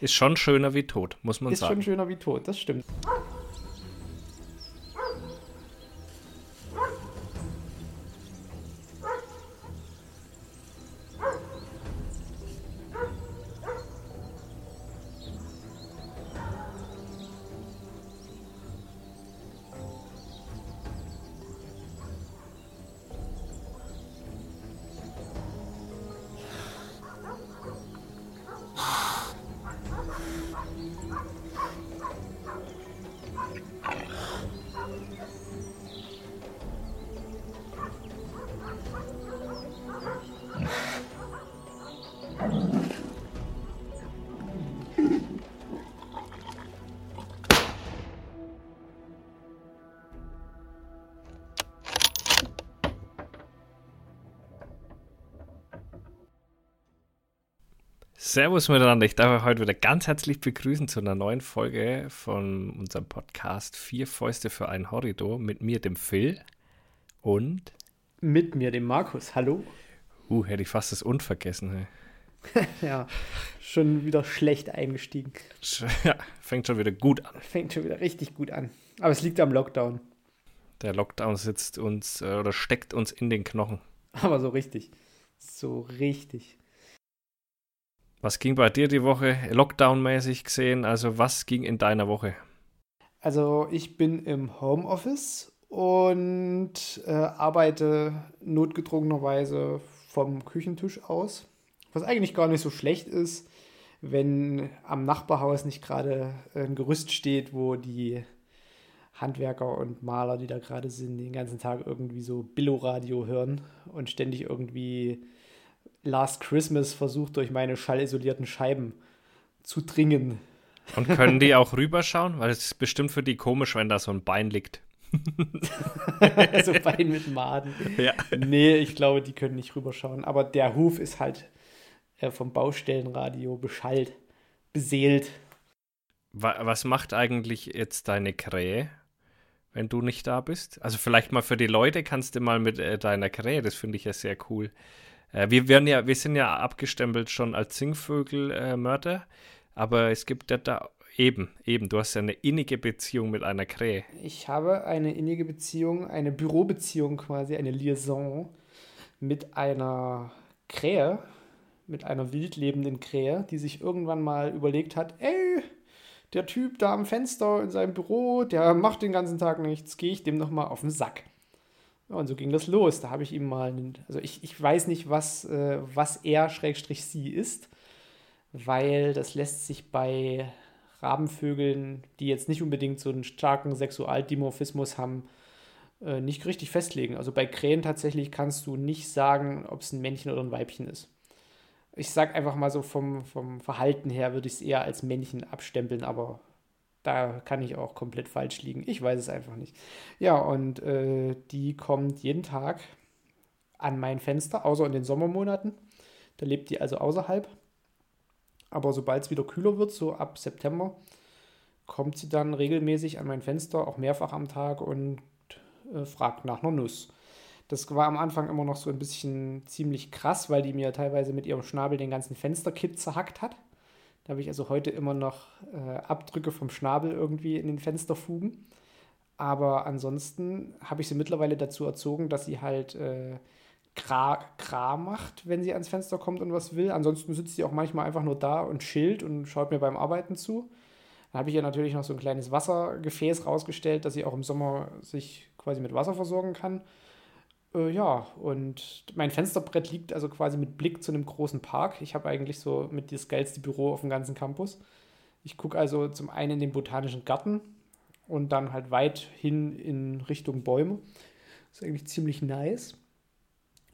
Ist schon schöner wie tot, muss man ist sagen. Ist schon schöner wie tot, das stimmt. Servus miteinander. Ich darf euch heute wieder ganz herzlich begrüßen zu einer neuen Folge von unserem Podcast Vier Fäuste für ein Horridor mit mir, dem Phil und mit mir, dem Markus. Hallo. Uh, hätte ich fast das Und vergessen. Hey. ja, schon wieder schlecht eingestiegen. Ja, fängt schon wieder gut an. Fängt schon wieder richtig gut an. Aber es liegt am Lockdown. Der Lockdown sitzt uns äh, oder steckt uns in den Knochen. Aber so richtig. So richtig. Was ging bei dir die Woche Lockdown-mäßig gesehen? Also was ging in deiner Woche? Also ich bin im Homeoffice und äh, arbeite notgedrungenerweise vom Küchentisch aus. Was eigentlich gar nicht so schlecht ist, wenn am Nachbarhaus nicht gerade ein Gerüst steht, wo die Handwerker und Maler, die da gerade sind, den ganzen Tag irgendwie so Billo-Radio hören und ständig irgendwie Last Christmas versucht, durch meine schallisolierten Scheiben zu dringen. Und können die auch rüberschauen? Weil es ist bestimmt für die komisch, wenn da so ein Bein liegt. so Bein mit Maden. Ja. Nee, ich glaube, die können nicht rüberschauen. Aber der Huf ist halt äh, vom Baustellenradio beschallt, beseelt. Was macht eigentlich jetzt deine Krähe, wenn du nicht da bist? Also vielleicht mal für die Leute kannst du mal mit äh, deiner Krähe, das finde ich ja sehr cool. Äh, wir, werden ja, wir sind ja abgestempelt schon als Singvögelmörder, äh, aber es gibt ja da eben, eben, du hast ja eine innige Beziehung mit einer Krähe. Ich habe eine innige Beziehung, eine Bürobeziehung quasi, eine Liaison mit einer Krähe, mit einer wildlebenden Krähe, die sich irgendwann mal überlegt hat, ey, der Typ da am Fenster in seinem Büro, der macht den ganzen Tag nichts, gehe ich dem noch mal auf den Sack. Ja, und so ging das los. Da habe ich ihm mal, einen, also ich, ich weiß nicht, was, äh, was er Schrägstrich sie ist, weil das lässt sich bei Rabenvögeln, die jetzt nicht unbedingt so einen starken Sexualdimorphismus haben, äh, nicht richtig festlegen. Also bei Krähen tatsächlich kannst du nicht sagen, ob es ein Männchen oder ein Weibchen ist. Ich sage einfach mal so vom, vom Verhalten her würde ich es eher als Männchen abstempeln, aber da kann ich auch komplett falsch liegen. Ich weiß es einfach nicht. Ja, und äh, die kommt jeden Tag an mein Fenster, außer in den Sommermonaten. Da lebt die also außerhalb. Aber sobald es wieder kühler wird, so ab September, kommt sie dann regelmäßig an mein Fenster, auch mehrfach am Tag und äh, fragt nach einer Nuss. Das war am Anfang immer noch so ein bisschen ziemlich krass, weil die mir teilweise mit ihrem Schnabel den ganzen Fensterkit zerhackt hat. Da habe ich also heute immer noch äh, Abdrücke vom Schnabel irgendwie in den Fensterfugen. Aber ansonsten habe ich sie mittlerweile dazu erzogen, dass sie halt äh, Kra, Kra macht, wenn sie ans Fenster kommt und was will. Ansonsten sitzt sie auch manchmal einfach nur da und chillt und schaut mir beim Arbeiten zu. Dann habe ich ihr natürlich noch so ein kleines Wassergefäß rausgestellt, dass sie auch im Sommer sich quasi mit Wasser versorgen kann. Äh, ja, und mein Fensterbrett liegt also quasi mit Blick zu einem großen Park. Ich habe eigentlich so mit das geilste Büro auf dem ganzen Campus. Ich gucke also zum einen in den botanischen Garten und dann halt weit hin in Richtung Bäume. Ist eigentlich ziemlich nice.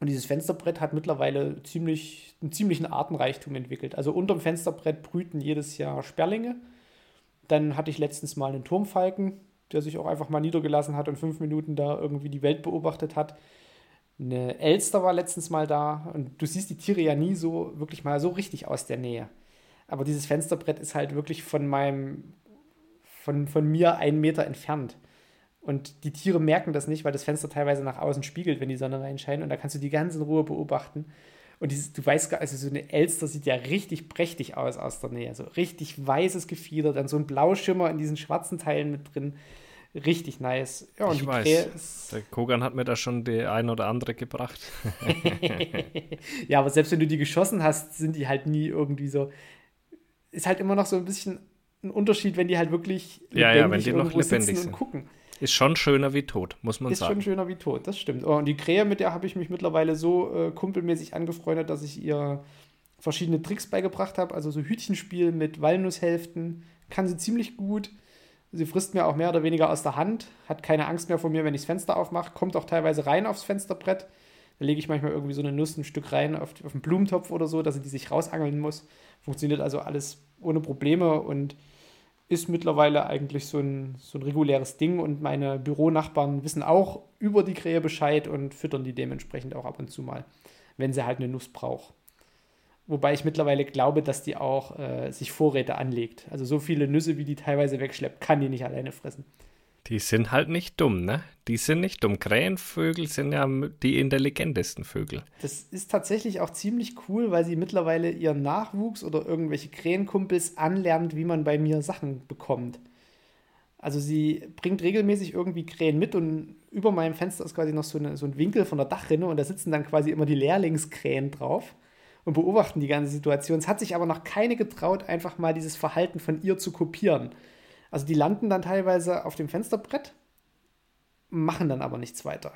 Und dieses Fensterbrett hat mittlerweile ziemlich, einen ziemlichen Artenreichtum entwickelt. Also unterm Fensterbrett brüten jedes Jahr Sperlinge. Dann hatte ich letztens mal einen Turmfalken, der sich auch einfach mal niedergelassen hat und fünf Minuten da irgendwie die Welt beobachtet hat. Eine Elster war letztens mal da und du siehst die Tiere ja nie so wirklich mal so richtig aus der Nähe. Aber dieses Fensterbrett ist halt wirklich von meinem, von, von mir einen Meter entfernt. Und die Tiere merken das nicht, weil das Fenster teilweise nach außen spiegelt, wenn die Sonne reinscheint. Und da kannst du die ganz in Ruhe beobachten. Und die, du weißt gar, also so eine Elster sieht ja richtig prächtig aus aus der Nähe. So richtig weißes Gefieder, dann so ein Blauschimmer in diesen schwarzen Teilen mit drin. Richtig nice. Ja, und ich weiß. Der Kogan hat mir da schon die ein oder andere gebracht. ja, aber selbst wenn du die geschossen hast, sind die halt nie irgendwie so. Ist halt immer noch so ein bisschen ein Unterschied, wenn die halt wirklich ja, ja, wenn die noch lebendig sind. gucken. Ist schon schöner wie tot, muss man ist sagen. Ist schon schöner wie tot, das stimmt. Oh, und die Krähe, mit der habe ich mich mittlerweile so äh, kumpelmäßig angefreundet, dass ich ihr verschiedene Tricks beigebracht habe. Also so Hütchenspiel mit Walnusshälften kann sie ziemlich gut. Sie frisst mir auch mehr oder weniger aus der Hand, hat keine Angst mehr vor mir, wenn ich das Fenster aufmache, kommt auch teilweise rein aufs Fensterbrett. Da lege ich manchmal irgendwie so eine Nuss ein Stück rein auf, auf einen Blumentopf oder so, dass sie die sich rausangeln muss. Funktioniert also alles ohne Probleme und ist mittlerweile eigentlich so ein, so ein reguläres Ding und meine Büronachbarn wissen auch über die Krähe Bescheid und füttern die dementsprechend auch ab und zu mal, wenn sie halt eine Nuss braucht. Wobei ich mittlerweile glaube, dass die auch äh, sich Vorräte anlegt. Also so viele Nüsse, wie die teilweise wegschleppt, kann die nicht alleine fressen. Die sind halt nicht dumm, ne? Die sind nicht dumm. Krähenvögel sind ja die intelligentesten Vögel. Das ist tatsächlich auch ziemlich cool, weil sie mittlerweile ihren Nachwuchs oder irgendwelche Krähenkumpels anlernt, wie man bei mir Sachen bekommt. Also sie bringt regelmäßig irgendwie Krähen mit und über meinem Fenster ist quasi noch so, eine, so ein Winkel von der Dachrinne und da sitzen dann quasi immer die Lehrlingskrähen drauf und beobachten die ganze Situation. Es hat sich aber noch keine getraut, einfach mal dieses Verhalten von ihr zu kopieren. Also die landen dann teilweise auf dem Fensterbrett, machen dann aber nichts weiter.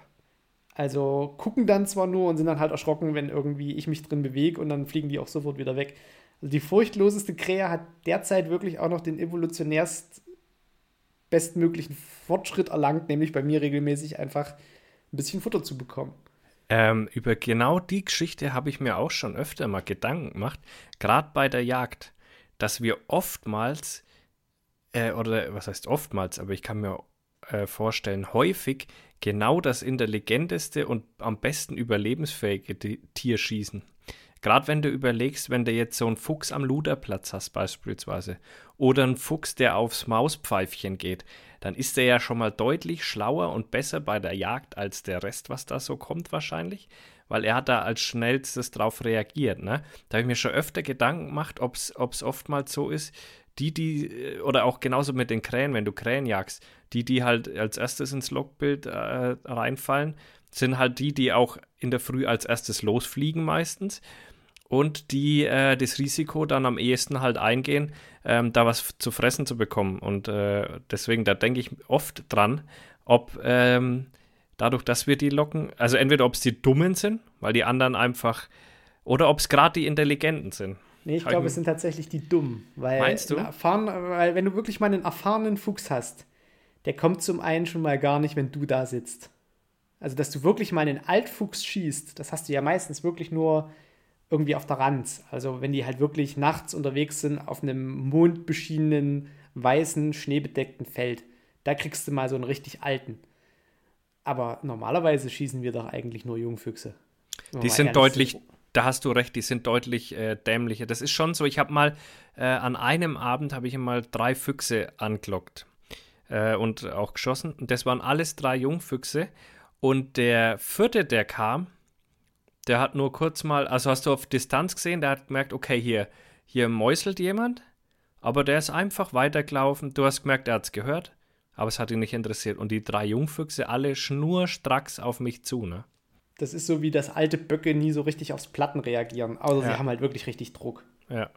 Also gucken dann zwar nur und sind dann halt erschrocken, wenn irgendwie ich mich drin bewege und dann fliegen die auch sofort wieder weg. Also die furchtloseste Krähe hat derzeit wirklich auch noch den evolutionärst bestmöglichen Fortschritt erlangt, nämlich bei mir regelmäßig einfach ein bisschen Futter zu bekommen. Ähm, über genau die Geschichte habe ich mir auch schon öfter mal Gedanken gemacht, gerade bei der Jagd, dass wir oftmals äh, oder was heißt oftmals, aber ich kann mir äh, vorstellen, häufig genau das intelligenteste und am besten überlebensfähige Tier schießen. Gerade wenn du überlegst, wenn du jetzt so einen Fuchs am Luderplatz hast beispielsweise oder einen Fuchs, der aufs Mauspfeifchen geht, dann ist der ja schon mal deutlich schlauer und besser bei der Jagd als der Rest, was da so kommt wahrscheinlich, weil er hat da als schnellstes drauf reagiert. Ne? Da habe ich mir schon öfter Gedanken gemacht, ob es oftmals so ist, die, die, äh, oder auch genauso mit den Krähen, wenn du Krähen jagst, die, die halt als erstes ins Logbild äh, reinfallen, sind halt die, die auch in der Früh als erstes losfliegen meistens und die äh, das Risiko dann am ehesten halt eingehen, ähm, da was zu fressen zu bekommen. Und äh, deswegen, da denke ich oft dran, ob ähm, dadurch, dass wir die locken, also entweder ob es die Dummen sind, weil die anderen einfach, oder ob es gerade die Intelligenten sind. Nee, ich glaube, es sind tatsächlich die Dummen. Weil Meinst du? Erfahren, weil wenn du wirklich mal einen erfahrenen Fuchs hast, der kommt zum einen schon mal gar nicht, wenn du da sitzt. Also, dass du wirklich mal einen Altfuchs schießt, das hast du ja meistens wirklich nur irgendwie auf der Rand. Also, wenn die halt wirklich nachts unterwegs sind auf einem mondbeschienenen, weißen, schneebedeckten Feld, da kriegst du mal so einen richtig alten. Aber normalerweise schießen wir doch eigentlich nur Jungfüchse. Die sind deutlich, sind da hast du recht, die sind deutlich äh, dämlicher. Das ist schon so. Ich habe mal äh, an einem Abend habe ich mal drei Füchse angelockt äh, und auch geschossen. Und das waren alles drei Jungfüchse. Und der vierte, der kam, der hat nur kurz mal, also hast du auf Distanz gesehen, der hat gemerkt, okay, hier, hier mäuselt jemand, aber der ist einfach weitergelaufen. Du hast gemerkt, er hat es gehört, aber es hat ihn nicht interessiert. Und die drei Jungfüchse alle schnurstracks auf mich zu, ne? Das ist so wie das alte Böcke nie so richtig aufs Platten reagieren. Aber ja. sie haben halt wirklich richtig Druck. Ja.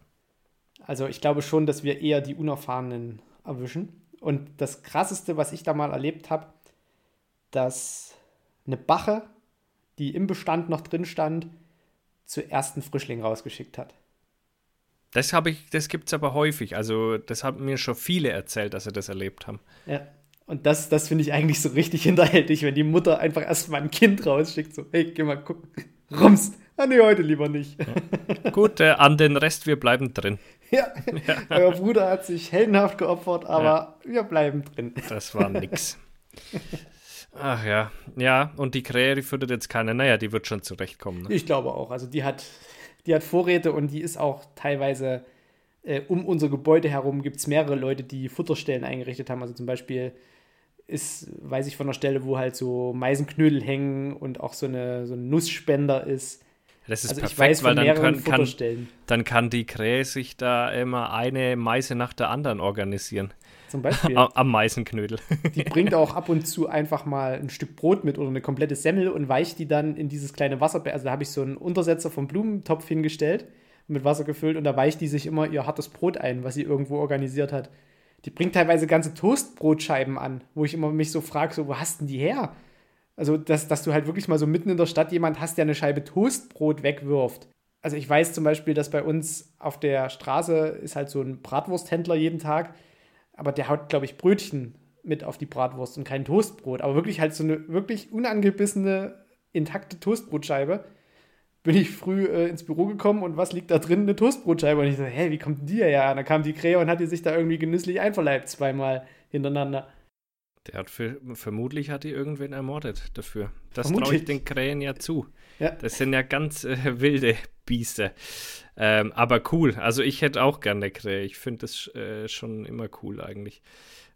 Also ich glaube schon, dass wir eher die Unerfahrenen erwischen. Und das Krasseste, was ich da mal erlebt habe, dass eine Bache, die im Bestand noch drin stand, zuerst einen Frischling rausgeschickt hat. Das habe ich, das gibt es aber häufig. Also, das haben mir schon viele erzählt, dass sie das erlebt haben. Ja. Und das, das finde ich eigentlich so richtig hinterhältig, wenn die Mutter einfach erstmal ein Kind rausschickt, so, hey, geh mal gucken. Rums. Ah, nee, heute lieber nicht. Ja. Gut, äh, an den Rest, wir bleiben drin. Ja, ja. euer Bruder hat sich heldenhaft geopfert, aber ja. wir bleiben drin. Das war nix. Ach ja, ja, und die Krähe, die füttert jetzt keine, naja, die wird schon zurechtkommen. Ne? Ich glaube auch, also die hat, die hat Vorräte und die ist auch teilweise äh, um unser Gebäude herum gibt es mehrere Leute, die Futterstellen eingerichtet haben. Also zum Beispiel ist, weiß ich von einer Stelle, wo halt so Meisenknödel hängen und auch so eine, so ein Nussspender ist. Das ist also perfekt, ich weiß weil dann kann, kann, dann kann die Krähe sich da immer eine Meise nach der anderen organisieren. Zum Beispiel. Am, am Meisenknödel. Die bringt auch ab und zu einfach mal ein Stück Brot mit oder eine komplette Semmel und weicht die dann in dieses kleine Wasserbecken. Also da habe ich so einen Untersetzer vom Blumentopf hingestellt, mit Wasser gefüllt und da weicht die sich immer ihr hartes Brot ein, was sie irgendwo organisiert hat. Die bringt teilweise ganze Toastbrotscheiben an, wo ich immer mich so frage, so, wo hast denn die her? Also, dass, dass du halt wirklich mal so mitten in der Stadt jemand hast, der eine Scheibe Toastbrot wegwirft. Also ich weiß zum Beispiel, dass bei uns auf der Straße ist halt so ein Bratwursthändler jeden Tag, aber der haut, glaube ich, Brötchen mit auf die Bratwurst und kein Toastbrot. Aber wirklich halt so eine wirklich unangebissene, intakte Toastbrotscheibe. Bin ich früh äh, ins Büro gekommen und was liegt da drin? Eine Toastbrotscheibe. Und ich so, hä, wie kommt denn die her? Und dann kam die Krähe und hat die sich da irgendwie genüsslich einverleibt, zweimal hintereinander. Der hat für, vermutlich hat die irgendwen ermordet dafür. Das traue ich den Krähen ja zu. Ja. Das sind ja ganz äh, wilde Biester. Ähm, aber cool. Also ich hätte auch gerne eine Krähe. Ich finde das äh, schon immer cool eigentlich.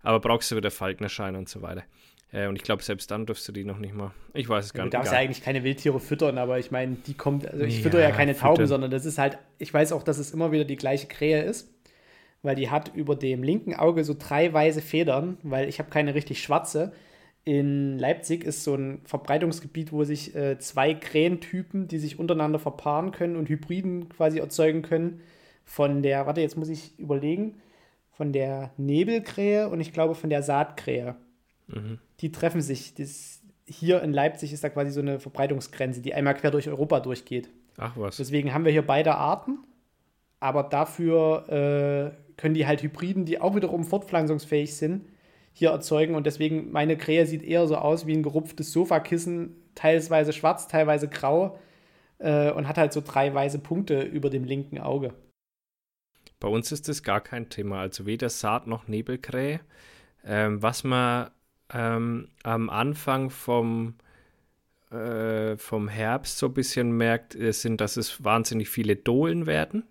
Aber brauchst du wieder Falknerschein und so weiter. Äh, und ich glaube, selbst dann dürfst du die noch nicht mal. Ich weiß es gar Du nicht. darfst ja eigentlich keine Wildtiere füttern, aber ich meine, die kommt, also ich Ja, fütter ja keine Tauben, füttern. sondern das ist halt, ich weiß auch, dass es immer wieder die gleiche Krähe ist, weil die hat über dem linken Auge so drei weiße Federn, weil ich habe keine richtig schwarze. In Leipzig ist so ein Verbreitungsgebiet, wo sich äh, zwei Krähentypen, die sich untereinander verpaaren können und Hybriden quasi erzeugen können, von der, warte, jetzt muss ich überlegen, von der Nebelkrähe und ich glaube von der Saatkrähe Mhm. die treffen sich. Das, hier in Leipzig ist da quasi so eine Verbreitungsgrenze, die einmal quer durch Europa durchgeht. Ach was. Deswegen haben wir hier beide Arten, aber dafür äh, können die halt Hybriden, die auch wiederum fortpflanzungsfähig sind, hier erzeugen. Und deswegen, meine Krähe sieht eher so aus wie ein gerupftes Sofakissen, teilweise schwarz, teilweise grau äh, und hat halt so drei weiße Punkte über dem linken Auge. Bei uns ist das gar kein Thema. Also weder Saat noch Nebelkrähe. Ähm, was man ähm, am Anfang vom, äh, vom Herbst so ein bisschen merkt, äh, sind, dass es wahnsinnig viele Dohlen werden.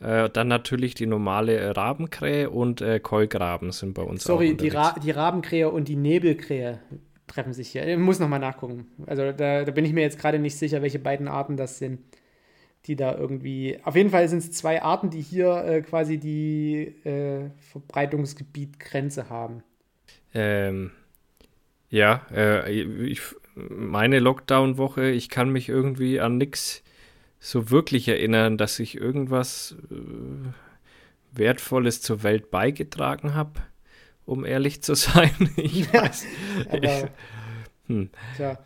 Äh, dann natürlich die normale äh, Rabenkrähe und äh, Keulgraben sind bei uns Sorry, auch die, unterwegs. Ra die Rabenkrähe und die Nebelkrähe treffen sich hier. Ich muss nochmal nachgucken. Also da, da bin ich mir jetzt gerade nicht sicher, welche beiden Arten das sind, die da irgendwie. Auf jeden Fall sind es zwei Arten, die hier äh, quasi die äh, Verbreitungsgebietgrenze haben. Ähm, ja, äh, ich, meine Lockdown-Woche, ich kann mich irgendwie an nichts so wirklich erinnern, dass ich irgendwas äh, Wertvolles zur Welt beigetragen habe, um ehrlich zu sein. Ich weiß. Aber hm, tja,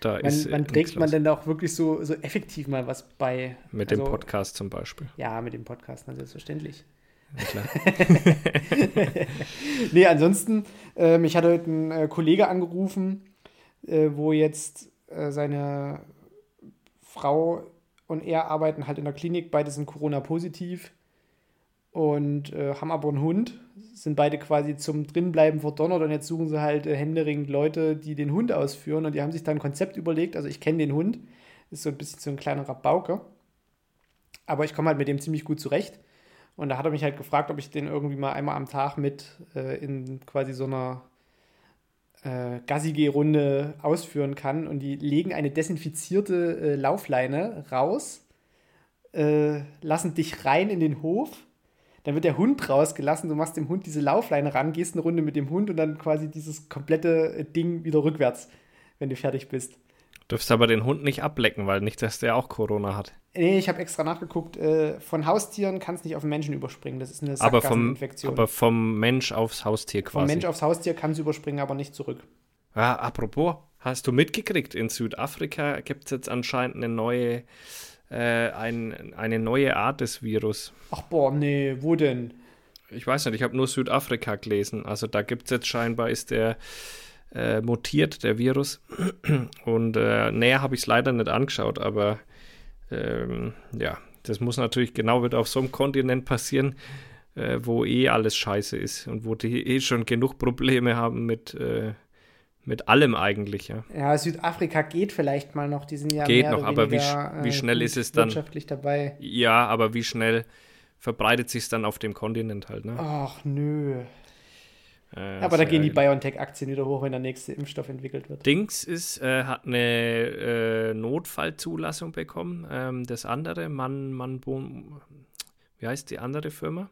da wann, ist äh, wann nichts trägt man denn auch wirklich so, so effektiv mal was bei? Mit dem Also, Podcast zum Beispiel. Ja, mit dem Podcast, na, selbstverständlich. Ja, klar. nee, ansonsten, äh, mich hat heute ein äh, Kollege angerufen, äh, wo jetzt äh, seine Frau und er arbeiten halt in der Klinik, beide sind Corona-positiv und äh, haben aber einen Hund, sind beide quasi zum Drinbleiben verdonnert und jetzt suchen sie halt äh, händeringend Leute, die den Hund ausführen und die haben sich da ein Konzept überlegt, also ich kenne den Hund, ist so ein bisschen so ein kleiner Rabauke, aber ich komme halt mit dem ziemlich gut zurecht. Und da hat er mich halt gefragt, ob ich den irgendwie mal einmal am Tag mit äh, in quasi so einer äh, Gassi-G-Runde ausführen kann. Und die legen eine desinfizierte äh, Laufleine raus, äh, lassen dich rein in den Hof. Dann wird der Hund rausgelassen, du machst dem Hund diese Laufleine ran, gehst eine Runde mit dem Hund und dann quasi dieses komplette äh, Ding wieder rückwärts, wenn du fertig bist. Dürfst aber den Hund nicht ablecken, weil nicht, dass der auch Corona hat. Nee, ich habe extra nachgeguckt. Äh, von Haustieren kann es nicht auf den Menschen überspringen. Das ist eine Aber vom, aber vom Mensch aufs Haustier quasi. Vom Mensch aufs Haustier kann es überspringen, aber nicht zurück. Ja, apropos, hast du mitgekriegt, in Südafrika gibt es jetzt anscheinend eine neue, äh, ein, eine neue Art des Virus. Ach boah, nee, wo denn? Ich weiß nicht, ich habe nur Südafrika gelesen. Also da gibt es jetzt scheinbar, ist der äh, mutiert, der Virus. Und äh, näher habe ich es leider nicht angeschaut, aber ähm, ja, das muss natürlich genau wieder auf so einem Kontinent passieren, äh, wo eh alles scheiße ist und wo die eh schon genug Probleme haben mit, äh, mit allem eigentlich, ja. Ja, Südafrika geht vielleicht mal noch. Die sind ja Geht noch, aber wie weniger, sch- wie schnell gut ist es dann? wirtschaftlich dabei. Ja, aber wie schnell verbreitet sich dann auf dem Kontinent halt, ne? Ach nö. Äh, aber da gehen die BioNTech-Aktien wieder hoch, wenn der nächste Impfstoff entwickelt wird. Dings ist, äh, hat eine äh, Notfallzulassung bekommen. Ähm, das andere, Mann, Mann, wie heißt die andere Firma?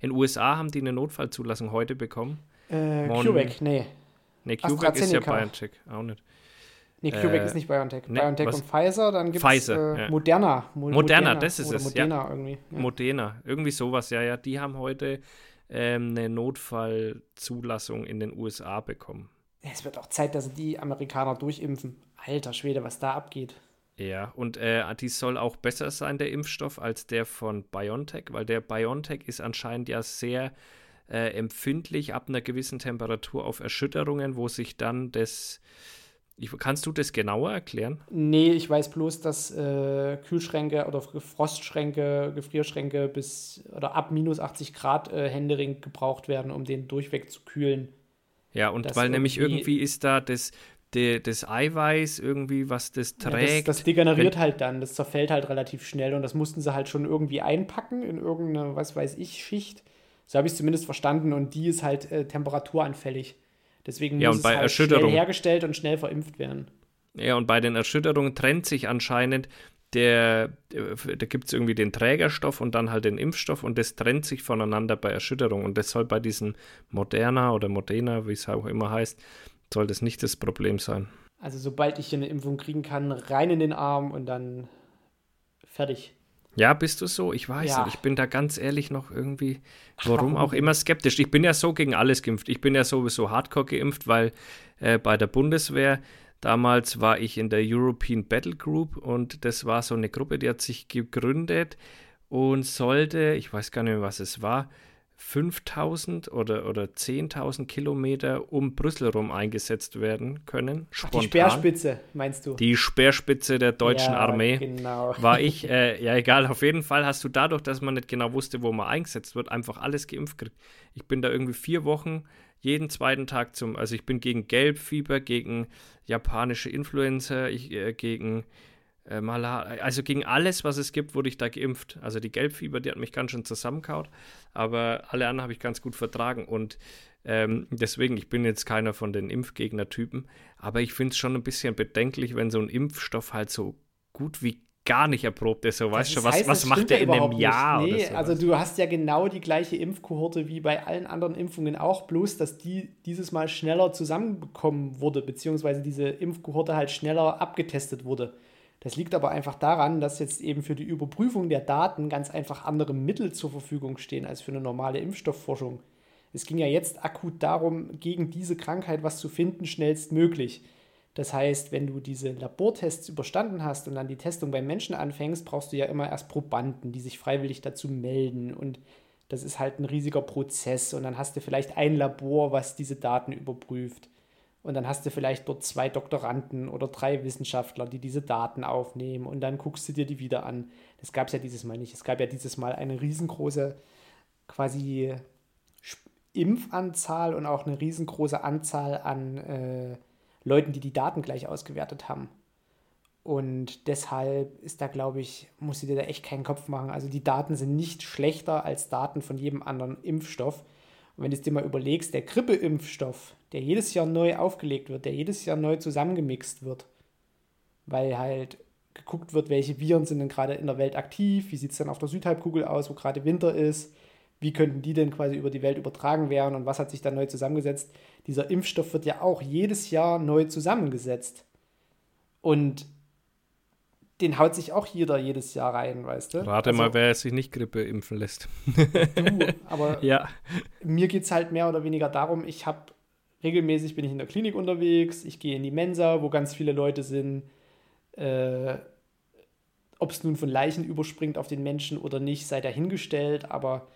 In den USA haben die eine Notfallzulassung heute bekommen. Äh, CureVac, nee. Nee, CureVac ist ja BioNTech, auch nicht. Nee, CureVac äh, ist nicht BioNTech. Nee, BioNTech was? und Pfizer, dann gibt es äh, ja. Moderna. Mo Moderna, das ist oder es. Moderna ja. irgendwie. Ja. Moderna, irgendwie sowas, ja, ja. Die haben heute ähm, eine Notfallzulassung in den USA bekommen. Es wird auch Zeit, dass die Amerikaner durchimpfen. Alter Schwede, was da abgeht. Ja, und äh, die soll auch besser sein, der Impfstoff, als der von BioNTech, weil der BioNTech ist anscheinend ja sehr äh, empfindlich ab einer gewissen Temperatur auf Erschütterungen, wo sich dann das. Ich, kannst du das genauer erklären? Nee, ich weiß bloß, dass äh, Kühlschränke oder Frostschränke, Gefrierschränke bis oder ab minus 80 Grad äh, Händering gebraucht werden, um den durchweg zu kühlen. Ja, und weil nämlich irgendwie ist da das, de, das Eiweiß irgendwie, was das trägt. Ja, das, das degeneriert Wenn, halt dann, das zerfällt halt relativ schnell und das mussten sie halt schon irgendwie einpacken in irgendeine, was weiß ich, Schicht. So habe ich es zumindest verstanden und die ist halt äh, temperaturanfällig. Deswegen ja, muss und bei es halt schnell hergestellt und schnell verimpft werden. Ja, und bei den Erschütterungen trennt sich anscheinend der, da gibt es irgendwie den Trägerstoff und dann halt den Impfstoff und das trennt sich voneinander bei Erschütterung. Und das soll bei diesen Moderna oder Modena, wie es auch immer heißt, soll das nicht das Problem sein. Also sobald ich hier eine Impfung kriegen kann, rein in den Arm und dann fertig. Ja, bist du so? Ich weiß Ja. nicht. Ich bin da ganz ehrlich noch irgendwie, warum auch immer skeptisch. Ich bin ja so gegen alles geimpft. Ich bin ja sowieso hardcore geimpft, weil äh, bei der Bundeswehr damals war ich in der European Battle Group und das war so eine Gruppe, die hat sich gegründet und sollte, ich weiß gar nicht mehr, was es war, 5000 oder, oder 10.000 Kilometer um Brüssel rum eingesetzt werden können. Ach, Spontan. die Speerspitze, meinst du? Die Speerspitze der deutschen ja, Armee Genau. war ich, äh, ja egal, auf jeden Fall hast du dadurch, dass man nicht genau wusste, wo man eingesetzt wird, einfach alles geimpft gekriegt. Ich bin da irgendwie vier Wochen jeden zweiten Tag zum, also ich bin gegen Gelbfieber, gegen japanische Influenza, ich, äh, gegen äh, Malaria, also gegen alles, was es gibt, wurde ich da geimpft. Also die Gelbfieber, die hat mich ganz schön zusammengehaut, aber alle anderen habe ich ganz gut vertragen und ähm, deswegen, ich bin jetzt keiner von den Impfgegner-Typen, aber ich finde es schon ein bisschen bedenklich, wenn so ein Impfstoff halt so gut wie gar nicht erprobt ist. So, weißt du, was, heißt, was macht der in einem Jahr. Nee, oder so? also du hast ja genau die gleiche Impfkohorte wie bei allen anderen Impfungen auch, bloß dass die dieses Mal schneller zusammenbekommen wurde, beziehungsweise diese Impfkohorte halt schneller abgetestet wurde. Das liegt aber einfach daran, dass jetzt eben für die Überprüfung der Daten ganz einfach andere Mittel zur Verfügung stehen als für eine normale Impfstoffforschung. Es ging ja jetzt akut darum, gegen diese Krankheit was zu finden, schnellstmöglich. Das heißt, wenn du diese Labortests überstanden hast und dann die Testung beim Menschen anfängst, brauchst du ja immer erst Probanden, die sich freiwillig dazu melden. Und das ist halt ein riesiger Prozess. Und dann hast du vielleicht ein Labor, was diese Daten überprüft. Und dann hast du vielleicht dort zwei Doktoranden oder drei Wissenschaftler, die diese Daten aufnehmen. Und dann guckst du dir die wieder an. Das gab es ja dieses Mal nicht. Es gab ja dieses Mal eine riesengroße quasi Impfanzahl und auch eine riesengroße Anzahl an äh, Leuten, die die Daten gleich ausgewertet haben. Und deshalb ist da, glaube ich, musst du dir da echt keinen Kopf machen. Also die Daten sind nicht schlechter als Daten von jedem anderen Impfstoff. Und wenn du es dir mal überlegst, der Grippeimpfstoff, der jedes Jahr neu aufgelegt wird, der jedes Jahr neu zusammengemixt wird, weil halt geguckt wird, welche Viren sind denn gerade in der Welt aktiv, wie sieht es dann auf der Südhalbkugel aus, wo gerade Winter ist, wie könnten die denn quasi über die Welt übertragen werden und was hat sich da neu zusammengesetzt. Dieser Impfstoff wird ja auch jedes Jahr neu zusammengesetzt. Und den haut sich auch jeder jedes Jahr rein, weißt du? Rate Also, mal, wer sich nicht Grippe impfen lässt. Du, aber ja. mir geht es halt mehr oder weniger darum, ich habe regelmäßig bin ich in der Klinik unterwegs, ich gehe in die Mensa, wo ganz viele Leute sind. Äh, Ob es nun von Leichen überspringt auf den Menschen oder nicht, sei dahingestellt, aber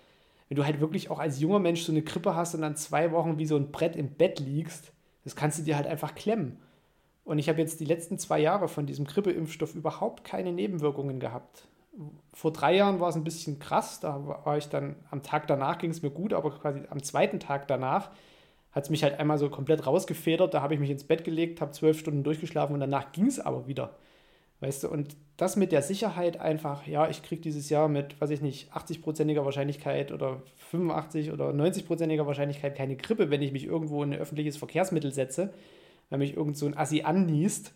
wenn du halt wirklich auch als junger Mensch so eine Grippe hast und dann zwei Wochen wie so ein Brett im Bett liegst, das kannst du dir halt einfach klemmen. Und ich habe jetzt die letzten zwei Jahre von diesem Grippeimpfstoff überhaupt keine Nebenwirkungen gehabt. Vor drei Jahren war es ein bisschen krass, da war ich dann, am Tag danach ging es mir gut, aber quasi am zweiten Tag danach hat es mich halt einmal so komplett rausgefedert. Da habe ich mich ins Bett gelegt, habe zwölf Stunden durchgeschlafen und danach ging es aber wieder. Weißt du, und das mit der Sicherheit einfach, ja, ich kriege dieses Jahr mit, weiß ich nicht, 80-prozentiger Wahrscheinlichkeit oder 85 oder 90-prozentiger Wahrscheinlichkeit keine Grippe, wenn ich mich irgendwo in ein öffentliches Verkehrsmittel setze, wenn mich irgend so ein Assi anniest,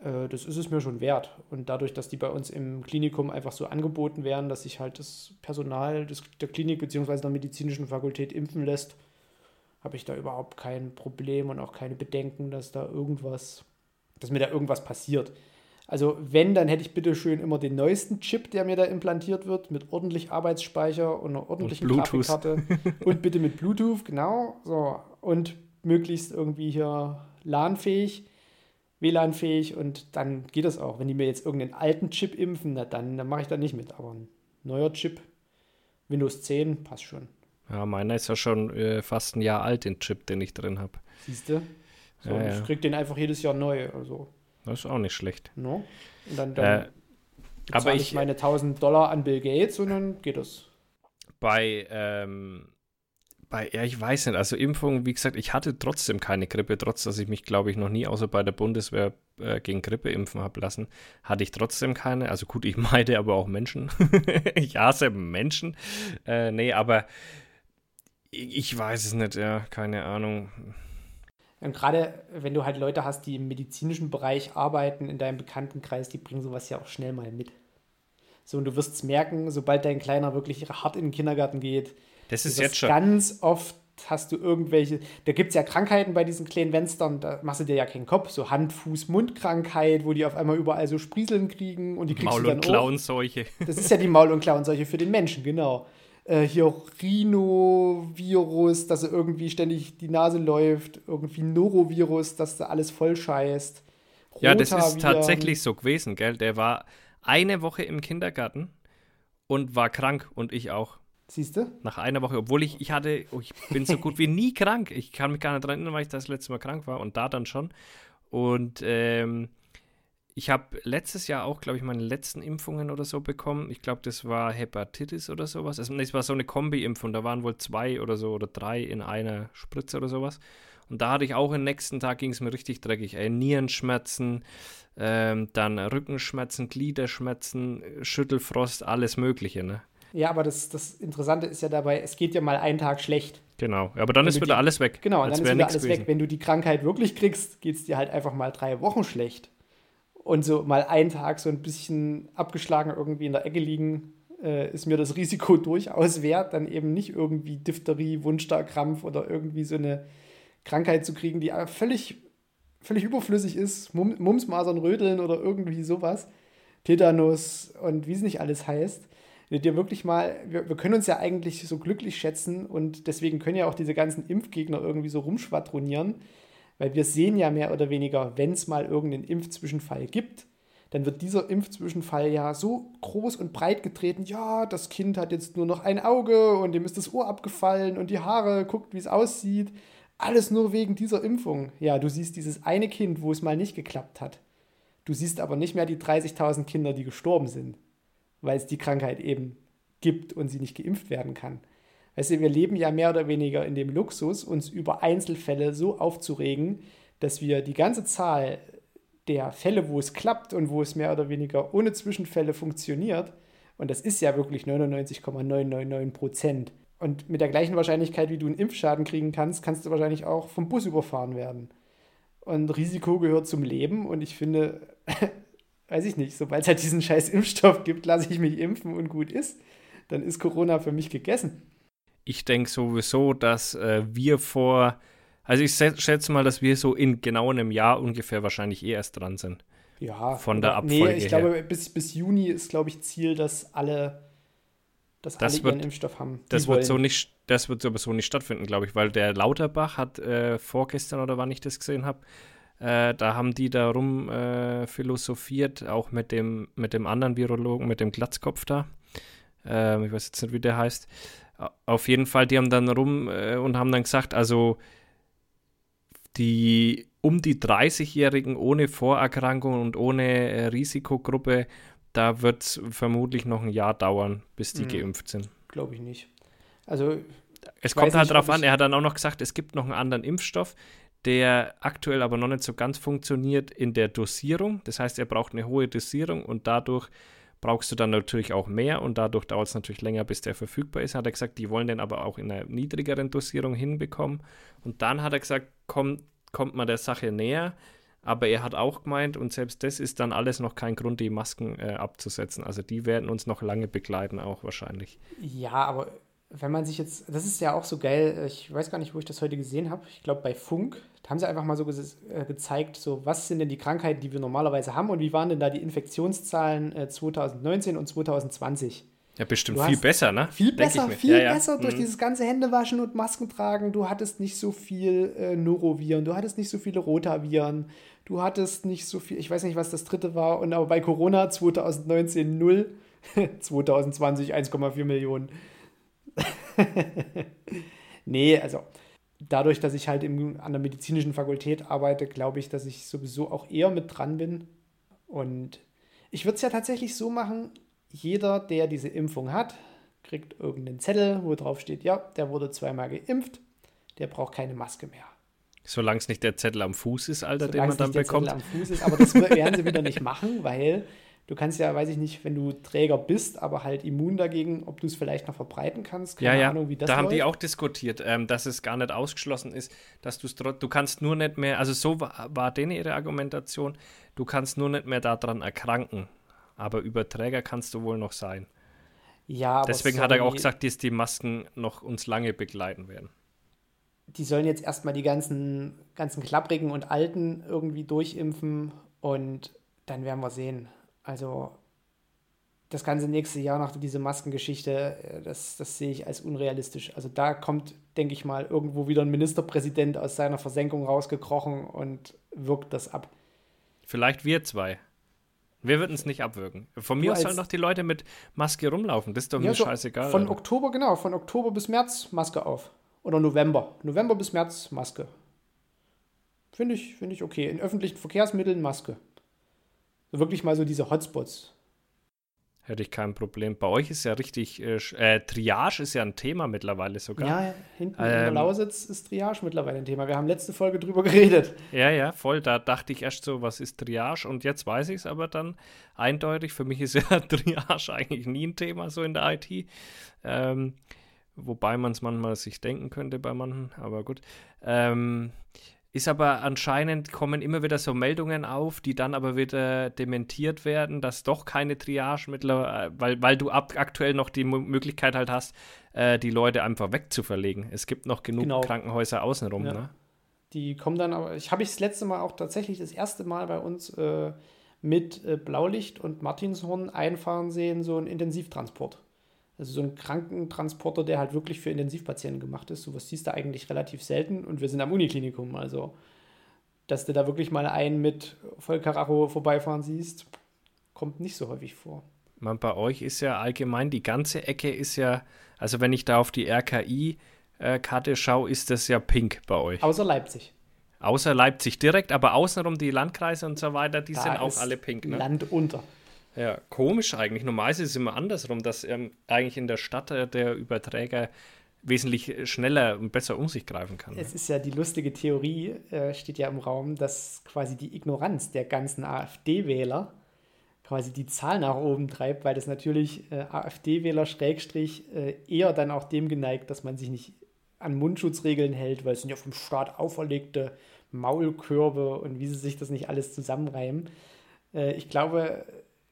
äh, das ist es mir schon wert. Und dadurch, dass die bei uns im Klinikum einfach so angeboten werden, dass sich halt das Personal des, der Klinik bzw. der medizinischen Fakultät impfen lässt, habe ich da überhaupt kein Problem und auch keine Bedenken, dass da irgendwas, dass mir da irgendwas passiert. Also wenn, dann hätte ich bitte schön immer den neuesten Chip, der mir da implantiert wird, mit ordentlich Arbeitsspeicher und einer ordentlichen und Grafikkarte. und bitte mit Bluetooth, genau. So. Und möglichst irgendwie hier LAN-fähig, WLAN-fähig und dann geht das auch. Wenn die mir jetzt irgendeinen alten Chip impfen, na dann, dann mache ich da nicht mit. Aber ein neuer Chip, Windows 10, passt schon. Ja, meiner ist ja schon äh, fast ein Jahr alt, den Chip, den ich drin habe. Siehst du? So, ja, ja. Ich krieg den einfach jedes Jahr neu. Also das ist auch nicht schlecht. No? Und dann, dann äh, aber ich meine 1000 Dollar an Bill Gates und dann geht das. Bei, ähm, bei, ja, ich weiß nicht, also Impfung, wie gesagt, ich hatte trotzdem keine Grippe, trotz dass ich mich, glaube ich, noch nie außer bei der Bundeswehr äh, gegen Grippe impfen habe lassen, hatte ich trotzdem keine. Also gut, ich meide aber auch Menschen. ich hasse Menschen. Äh, nee, aber ich, ich weiß es nicht, ja, keine Ahnung. Und gerade wenn du halt Leute hast, die im medizinischen Bereich arbeiten, in deinem Bekanntenkreis, die bringen sowas ja auch schnell mal mit. So, und du wirst es merken, sobald dein Kleiner wirklich hart in den Kindergarten geht. Das ist jetzt schon. Ganz oft hast du irgendwelche, da gibt es ja Krankheiten bei diesen kleinen Fenstern, da machst du dir ja keinen Kopf, so Hand, Fuß, Mundkrankheit, wo die auf einmal überall so Sprieseln kriegen und die kriegst Maul- du dann und Klauenseuche. Das ist ja die Maul- und Klauenseuche für den Menschen, genau äh, hier Rhinovirus, dass er irgendwie ständig die Nase läuft, irgendwie Norovirus, dass er alles voll scheißt. Ja, das ist tatsächlich so gewesen, gell? Der war eine Woche im Kindergarten und war krank und ich auch. Siehst du? Nach einer Woche, obwohl ich, ich hatte, oh, ich bin so gut wie nie krank. Ich kann mich gar nicht daran erinnern, weil ich das letzte Mal krank war und da dann schon. Und ähm, ich habe letztes Jahr auch, glaube ich, meine letzten Impfungen oder so bekommen. Ich glaube, das war Hepatitis oder sowas. Also, es war so eine Kombi-Impfung. Da waren wohl zwei oder so oder drei in einer Spritze oder sowas. Und da hatte ich auch am nächsten Tag ging es mir richtig dreckig. Ey, Nierenschmerzen, ähm, dann Rückenschmerzen, Gliederschmerzen, Schüttelfrost, alles Mögliche, ne? Ja, aber das, das Interessante ist ja dabei, es geht ja mal einen Tag schlecht. Genau, aber dann Wenn ist wieder die, alles weg. Genau, dann ist wieder alles gewesen. weg. Wenn du die Krankheit wirklich kriegst, geht es dir halt einfach mal drei Wochen schlecht und so mal einen Tag so ein bisschen abgeschlagen irgendwie in der Ecke liegen, äh, ist mir das Risiko durchaus wert, dann eben nicht irgendwie Diphtherie, Wundstarkrampf oder irgendwie so eine Krankheit zu kriegen, die völlig, völlig überflüssig ist, Mum Mumsmasern, Rödeln oder irgendwie sowas, Tetanus und wie es nicht alles heißt. Wenn dir wirklich mal, wir, wir können uns ja eigentlich so glücklich schätzen und deswegen können ja auch diese ganzen Impfgegner irgendwie so rumschwadronieren, weil wir sehen ja mehr oder weniger, wenn es mal irgendeinen Impfzwischenfall gibt, dann wird dieser Impfzwischenfall ja so groß und breit getreten, ja, das Kind hat jetzt nur noch ein Auge und dem ist das Ohr abgefallen und die Haare, guckt, wie es aussieht. Alles nur wegen dieser Impfung. Ja, du siehst dieses eine Kind, wo es mal nicht geklappt hat. Du siehst aber nicht mehr die 30.000 Kinder, die gestorben sind, weil es die Krankheit eben gibt und sie nicht geimpft werden kann. Weißt du, wir leben ja mehr oder weniger in dem Luxus, uns über Einzelfälle so aufzuregen, dass wir die ganze Zahl der Fälle, wo es klappt und wo es mehr oder weniger ohne Zwischenfälle funktioniert, und das ist ja wirklich 99,999 Prozent. Und mit der gleichen Wahrscheinlichkeit, wie du einen Impfschaden kriegen kannst, kannst du wahrscheinlich auch vom Bus überfahren werden. Und Risiko gehört zum Leben und ich finde, weiß ich nicht, sobald es halt diesen scheiß Impfstoff gibt, lasse ich mich impfen und gut ist, dann ist Corona für mich gegessen ich denke sowieso, dass äh, wir vor, also ich schätze mal, dass wir so in genau einem Jahr ungefähr wahrscheinlich eh erst dran sind. Ja. Von der Abfolge Nee, ich glaube, bis, bis Juni ist, glaube ich, Ziel, dass alle, dass das alle wird, ihren Impfstoff haben. Das wird, so nicht, das wird sowieso nicht stattfinden, glaube ich, weil der Lauterbach hat äh, vorgestern oder wann ich das gesehen habe, äh, da haben die darum äh, philosophiert, auch mit dem, mit dem anderen Virologen, mit dem Glatzkopf da. Ähm, ich weiß jetzt nicht, wie der heißt auf jeden Fall, die haben dann rum äh, und haben dann gesagt, also die um die 30-Jährigen ohne Vorerkrankung und ohne äh, Risikogruppe, da wird es vermutlich noch ein Jahr dauern, bis die hm. geimpft sind. Glaube ich nicht. Also es kommt halt darauf an, er hat dann auch noch gesagt, es gibt noch einen anderen Impfstoff, der aktuell aber noch nicht so ganz funktioniert in der Dosierung. Das heißt, er braucht eine hohe Dosierung und dadurch brauchst du dann natürlich auch mehr und dadurch dauert es natürlich länger, bis der verfügbar ist. Hat er gesagt, die wollen den aber auch in einer niedrigeren Dosierung hinbekommen. Und dann hat er gesagt, komm, kommt man der Sache näher. Aber er hat auch gemeint, und selbst das ist dann alles noch kein Grund, die Masken äh, abzusetzen. Also die werden uns noch lange begleiten, auch wahrscheinlich. Ja, aber wenn man sich jetzt, das ist ja auch so geil, ich weiß gar nicht, wo ich das heute gesehen habe. Ich glaube bei Funk, da haben sie einfach mal so ge äh, gezeigt, so was sind denn die Krankheiten, die wir normalerweise haben und wie waren denn da die Infektionszahlen äh, 2019 und 2020. Ja, bestimmt viel besser, ne? Viel besser, viel ja, besser durch mhm. dieses ganze Händewaschen und Masken tragen. Du hattest nicht so viel äh, Noroviren, du hattest nicht so viele Rotaviren, du hattest nicht so viel, ich weiß nicht, was das dritte war, und aber bei Corona 2019 0, 2020 1,4 Millionen. nee, also dadurch, dass ich halt im, an der medizinischen Fakultät arbeite, glaube ich, dass ich sowieso auch eher mit dran bin. Und ich würde es ja tatsächlich so machen, jeder, der diese Impfung hat, kriegt irgendeinen Zettel, wo drauf steht, ja, der wurde zweimal geimpft, der braucht keine Maske mehr. Solange es nicht der Zettel am Fuß ist, Alter, Solange den man dann bekommt. Zettel am Fuß ist, aber das werden sie wieder nicht machen, weil Du kannst ja, weiß ich nicht, wenn du Träger bist, aber halt immun dagegen, ob du es vielleicht noch verbreiten kannst. Keine ja, ja. Ahnung, wie das Da läuft. haben die auch diskutiert, ähm, dass es gar nicht ausgeschlossen ist, dass du es du kannst nur nicht mehr, also so war, war denen ihre Argumentation, du kannst nur nicht mehr daran erkranken. Aber Überträger kannst du wohl noch sein. Ja, aber Deswegen hat er auch gesagt, dass die Masken noch uns lange begleiten werden. Die sollen jetzt erstmal die ganzen, ganzen Klapprigen und Alten irgendwie durchimpfen und dann werden wir sehen. Also das ganze nächste Jahr nach dieser Maskengeschichte, äh, das, das sehe ich als unrealistisch. Also da kommt, denke ich mal, irgendwo wieder ein Ministerpräsident aus seiner Versenkung rausgekrochen und wirkt das ab. Vielleicht wir zwei. Wir würden es nicht abwürgen. Von mir aus sollen doch die Leute mit Maske rumlaufen. Das ist doch ja, mir so scheißegal. Von oder? Oktober, genau, von Oktober bis März Maske auf. Oder November. November bis März Maske. Finde ich, find ich okay. In öffentlichen Verkehrsmitteln Maske wirklich mal so diese Hotspots. Hätte ich kein Problem. Bei euch ist ja richtig, äh, äh, Triage ist ja ein Thema mittlerweile sogar. Ja, hinten ähm, in der Lausitz ist Triage mitriage ein Thema. Wir haben letzte Folge drüber geredet. Ja, ja, voll. Da dachte ich erst so, was ist Triage? Und jetzt weiß ich es aber dann eindeutig. Für mich ist ja Triage eigentlich nie ein Thema so in der IT. Ähm, wobei man es manchmal sich denken könnte bei manchen, aber gut. Ähm, ist aber anscheinend kommen immer wieder so Meldungen auf, die dann aber wieder dementiert werden, dass doch keine Triage mittlerweile, äh, weil, weil du ab, aktuell noch die Möglichkeit halt hast, äh, die Leute einfach wegzuverlegen. Es gibt noch genug genau. Krankenhäuser außenrum. Ja. Ne? Die kommen dann aber, ich habe ich das letzte Mal auch tatsächlich das erste Mal bei uns äh, mit äh, Blaulicht und Martinshorn einfahren sehen, so ein Intensivtransport. Also so ein Krankentransporter, der halt wirklich für Intensivpatienten gemacht ist. Sowas siehst du eigentlich relativ selten und wir sind am Uniklinikum. Also, dass du da wirklich mal einen mit Vollkaracho vorbeifahren siehst, kommt nicht so häufig vor. Man, bei euch ist ja allgemein, die ganze Ecke ist ja, also wenn ich da auf die RKI-Karte schaue, ist das ja pink bei euch. Außer Leipzig. Außer Leipzig direkt, aber außenrum die Landkreise und so weiter, die da sind auch alle pink. Ne? Land unter. Ja, komisch eigentlich. Normalerweise ist es immer andersrum, dass ähm, eigentlich in der Stadt äh, der Überträger wesentlich schneller und besser um sich greifen kann. Es ne? ist ja die lustige Theorie, äh, steht ja im Raum, dass quasi die Ignoranz der ganzen AfD-Wähler quasi die Zahl nach oben treibt, weil das natürlich äh, AfD-Wähler Schrägstrich äh, eher dann auch dem geneigt, dass man sich nicht an Mundschutzregeln hält, weil es sind ja vom Staat auferlegte Maulkörbe und wie sie sich das nicht alles zusammenreimen. Äh, ich glaube,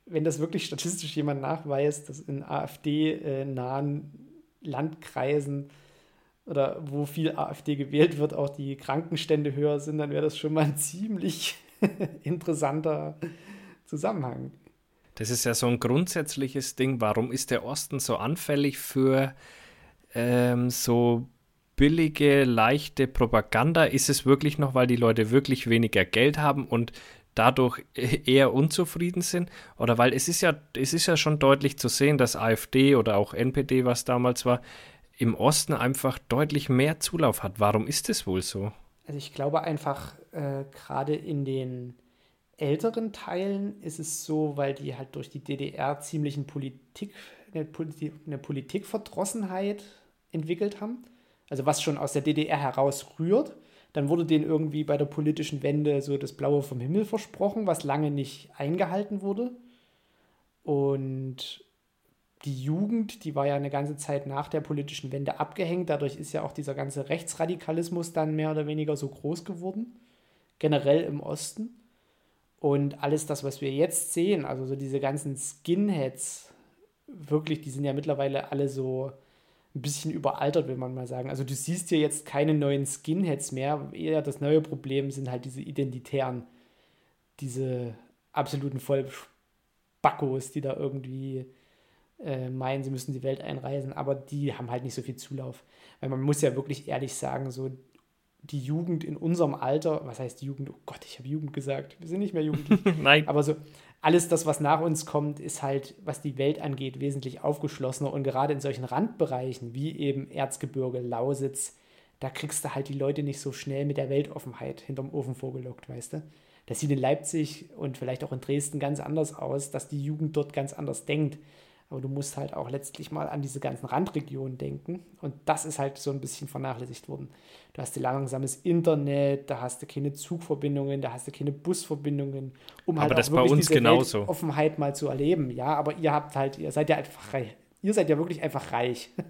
wenn das wirklich statistisch jemand nachweist, dass in AfD-nahen Landkreisen oder wo viel AfD gewählt wird, auch die Krankenstände höher sind, dann wäre das schon mal ein ziemlich interessanter Zusammenhang. Das ist ja so ein grundsätzliches Ding. Warum ist der Osten so anfällig für ähm, so billige, leichte Propaganda? Ist es wirklich noch, weil die Leute wirklich weniger Geld haben und dadurch eher unzufrieden sind? Oder weil es ist ja, es ist ja schon deutlich zu sehen, dass AfD oder auch NPD, was damals war, im Osten einfach deutlich mehr Zulauf hat. Warum ist es wohl so? Also ich glaube einfach, äh, gerade in den älteren Teilen ist es so, weil die halt durch die DDR ziemlich eine, Politik, eine, eine Politikverdrossenheit entwickelt haben. Also was schon aus der DDR heraus rührt Dann wurde denen irgendwie bei der politischen Wende so das Blaue vom Himmel versprochen, was lange nicht eingehalten wurde. Und die Jugend, die war ja eine ganze Zeit nach der politischen Wende abgehängt. Dadurch ist ja auch dieser ganze Rechtsradikalismus dann mehr oder weniger so groß geworden, generell im Osten. Und alles das, was wir jetzt sehen, also so diese ganzen Skinheads, wirklich, die sind ja mittlerweile alle so ein bisschen überaltert, will man mal sagen. Also du siehst hier jetzt keine neuen Skinheads mehr. Eher das neue Problem sind halt diese Identitären, diese absoluten Vollbackos, die da irgendwie äh, meinen, sie müssen die Welt einreisen, aber die haben halt nicht so viel Zulauf. Weil man muss ja wirklich ehrlich sagen, so die Jugend in unserem Alter, was heißt Jugend? Oh Gott, ich habe Jugend gesagt. Wir sind nicht mehr jugendlich. Nein. Aber so alles das, was nach uns kommt, ist halt, was die Welt angeht, wesentlich aufgeschlossener. Und gerade in solchen Randbereichen wie eben Erzgebirge, Lausitz, da kriegst du halt die Leute nicht so schnell mit der Weltoffenheit hinterm Ofen vorgelockt, weißt du? Das sieht in Leipzig und vielleicht auch in Dresden ganz anders aus, dass die Jugend dort ganz anders denkt. Aber du musst halt auch letztlich mal an diese ganzen Randregionen denken. Und das ist halt so ein bisschen vernachlässigt worden. Du hast langsames Internet, da hast du keine Zugverbindungen, da hast du keine Busverbindungen, um halt aber das auch wirklich bei uns diese genauso. Offenheit mal zu erleben. Ja, aber ihr habt halt, ihr seid ja einfach reich. Ihr seid ja wirklich einfach reich.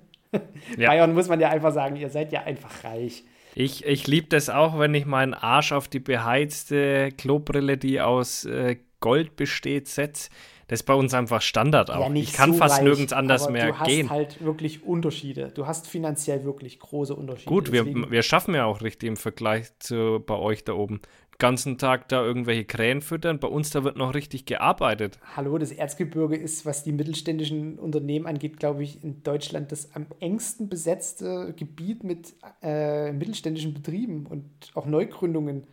Ja. Bayern muss man ja einfach sagen, ihr seid ja einfach reich. Ich, ich liebe das auch, wenn ich meinen Arsch auf die beheizte Klobrille, die aus äh, Gold besteht, setze das ist bei uns einfach Standard auch. Ja, ich kann so fast reich, nirgends anders mehr gehen. Du hast halt wirklich Unterschiede. Du hast finanziell wirklich große Unterschiede. Gut, wir, wir schaffen ja auch richtig im Vergleich zu bei euch da oben. Den ganzen Tag da irgendwelche Krähen füttern. Bei uns da wird noch richtig gearbeitet. Hallo, das Erzgebirge ist, was die mittelständischen Unternehmen angeht, glaube ich, in Deutschland das am engsten besetzte Gebiet mit äh, mittelständischen Betrieben und auch Neugründungen.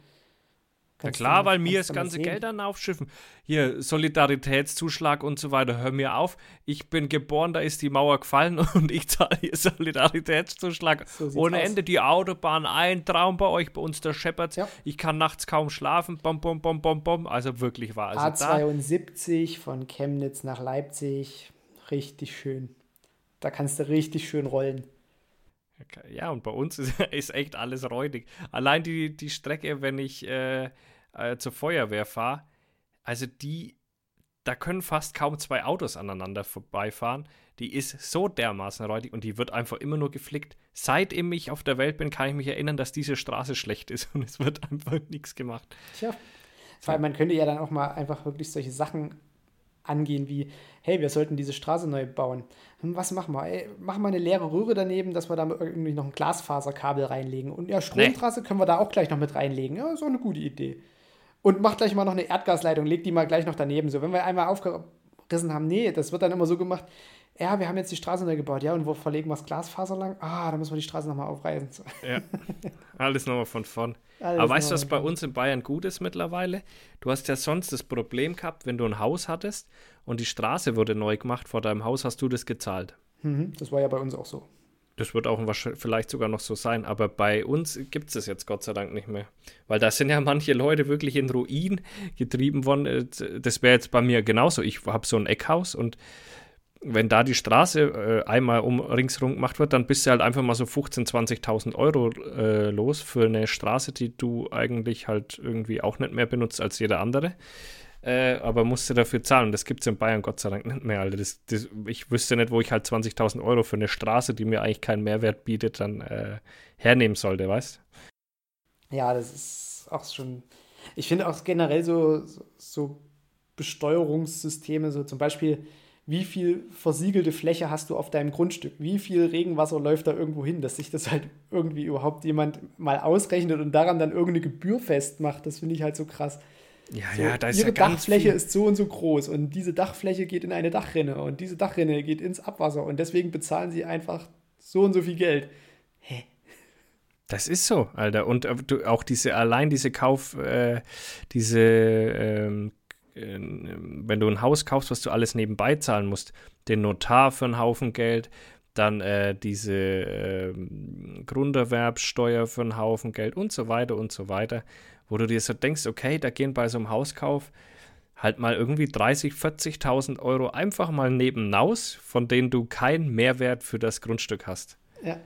Na klar, weil mir das ganze Geld dann aufschiffen. Hier, Solidaritätszuschlag und so weiter, hör mir auf. Ich bin geboren, da ist die Mauer gefallen und ich zahle hier Solidaritätszuschlag so ohne aus. Ende. Die Autobahn, ein Traum bei euch, bei uns der Shepherds. Ja. Ich kann nachts kaum schlafen. Bom, bom, bom, bom, bom. Also wirklich wahr. Also A72 von Chemnitz nach Leipzig, richtig schön. Da kannst du richtig schön rollen. Ja, und bei uns ist, ist echt alles räudig. Allein die, die Strecke, wenn ich äh, äh, zur Feuerwehr fahre, also die, da können fast kaum zwei Autos aneinander vorbeifahren. Die ist so dermaßen räudig und die wird einfach immer nur geflickt. Seitdem ich auf der Welt bin, kann ich mich erinnern, dass diese Straße schlecht ist und es wird einfach nichts gemacht. Tja, weil man könnte ja dann auch mal einfach wirklich solche Sachen angehen wie, hey, wir sollten diese Straße neu bauen. Hm, was machen wir? Ey, machen wir eine leere Röhre daneben, dass wir da irgendwie noch ein Glasfaserkabel reinlegen. Und ja, Stromtrasse nee. können wir da auch gleich noch mit reinlegen. Ja, so eine gute Idee. Und macht gleich mal noch eine Erdgasleitung, legt die mal gleich noch daneben. So, wenn wir einmal aufgerissen haben, nee, das wird dann immer so gemacht, ja, wir haben jetzt die Straße neu gebaut, ja, und wo verlegen wir das Glasfaser lang? Ah, da müssen wir die Straße nochmal aufreißen. Ja, alles nochmal von vorn. Alles Aber weißt du, was bei uns in Bayern gut ist mittlerweile? Du hast ja sonst das Problem gehabt, wenn du ein Haus hattest und die Straße wurde neu gemacht vor deinem Haus, hast du das gezahlt. Mhm, das war ja bei uns auch so. Das wird auch vielleicht sogar noch so sein, aber bei uns gibt es jetzt Gott sei Dank nicht mehr. Weil da sind ja manche Leute wirklich in Ruin getrieben worden. Äh, das wäre jetzt bei mir genauso. Ich habe so ein Eckhaus und wenn da die Straße äh, einmal um ringsherum gemacht wird, dann bist du halt einfach mal so 15.000, 20.000 Euro äh, los für eine Straße, die du eigentlich halt irgendwie auch nicht mehr benutzt als jeder andere. Äh, aber musst du dafür zahlen. Das gibt es in Bayern Gott sei Dank nicht mehr, Alter. Das, das, ich wüsste nicht, wo ich halt 20.000 Euro für eine Straße, die mir eigentlich keinen Mehrwert bietet, dann äh, hernehmen sollte, weißt Ja, das ist auch schon. Ich finde auch generell so, so Besteuerungssysteme, so zum Beispiel wie viel versiegelte Fläche hast du auf deinem Grundstück? Wie viel Regenwasser läuft da irgendwo hin, dass sich das halt irgendwie überhaupt jemand mal ausrechnet und daran dann irgendeine Gebühr festmacht? Das finde ich halt so krass. Ja, so, ja, da ist ihre ja Dachfläche viel. ist so und so groß und diese Dachfläche geht in eine Dachrinne und diese Dachrinne geht ins Abwasser und deswegen bezahlen sie einfach so und so viel Geld. Hä? Das ist so, Alter. Und äh, auch diese, allein diese Kauf, äh, diese ähm, wenn du ein Haus kaufst, was du alles nebenbei zahlen musst, den Notar für einen Haufen Geld, dann äh, diese äh, Grunderwerbssteuer für einen Haufen Geld und so weiter und so weiter, wo du dir so denkst, okay, da gehen bei so einem Hauskauf halt mal irgendwie 30, 40.000 Euro einfach mal nebenaus, von denen du keinen Mehrwert für das Grundstück hast. Ja.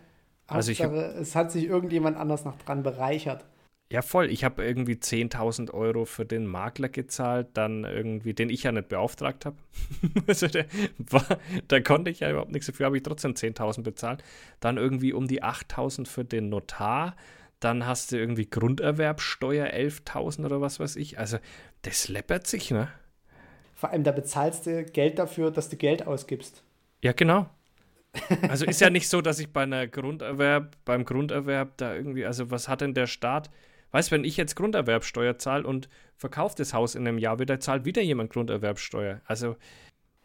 Also ich, es hat sich irgendjemand anders noch dran bereichert. Ja, voll. Ich habe irgendwie 10.000 Euro für den Makler gezahlt, dann irgendwie, den ich ja nicht beauftragt habe. also der war, da konnte ich ja überhaupt nichts dafür, habe ich trotzdem 10.000 bezahlt. Dann irgendwie um die 8.000 für den Notar. Dann hast du irgendwie Grunderwerbsteuer 11.000 oder was weiß ich. Also das läppert sich, ne? Vor allem, da bezahlst du Geld dafür, dass du Geld ausgibst. Ja, genau. Also ist ja nicht so, dass ich bei einer Grunderwerb, beim Grunderwerb da irgendwie, also was hat denn der Staat? Weißt du, wenn ich jetzt Grunderwerbsteuer zahle und verkaufe das Haus in einem Jahr wieder, zahlt wieder jemand Grunderwerbsteuer. Also.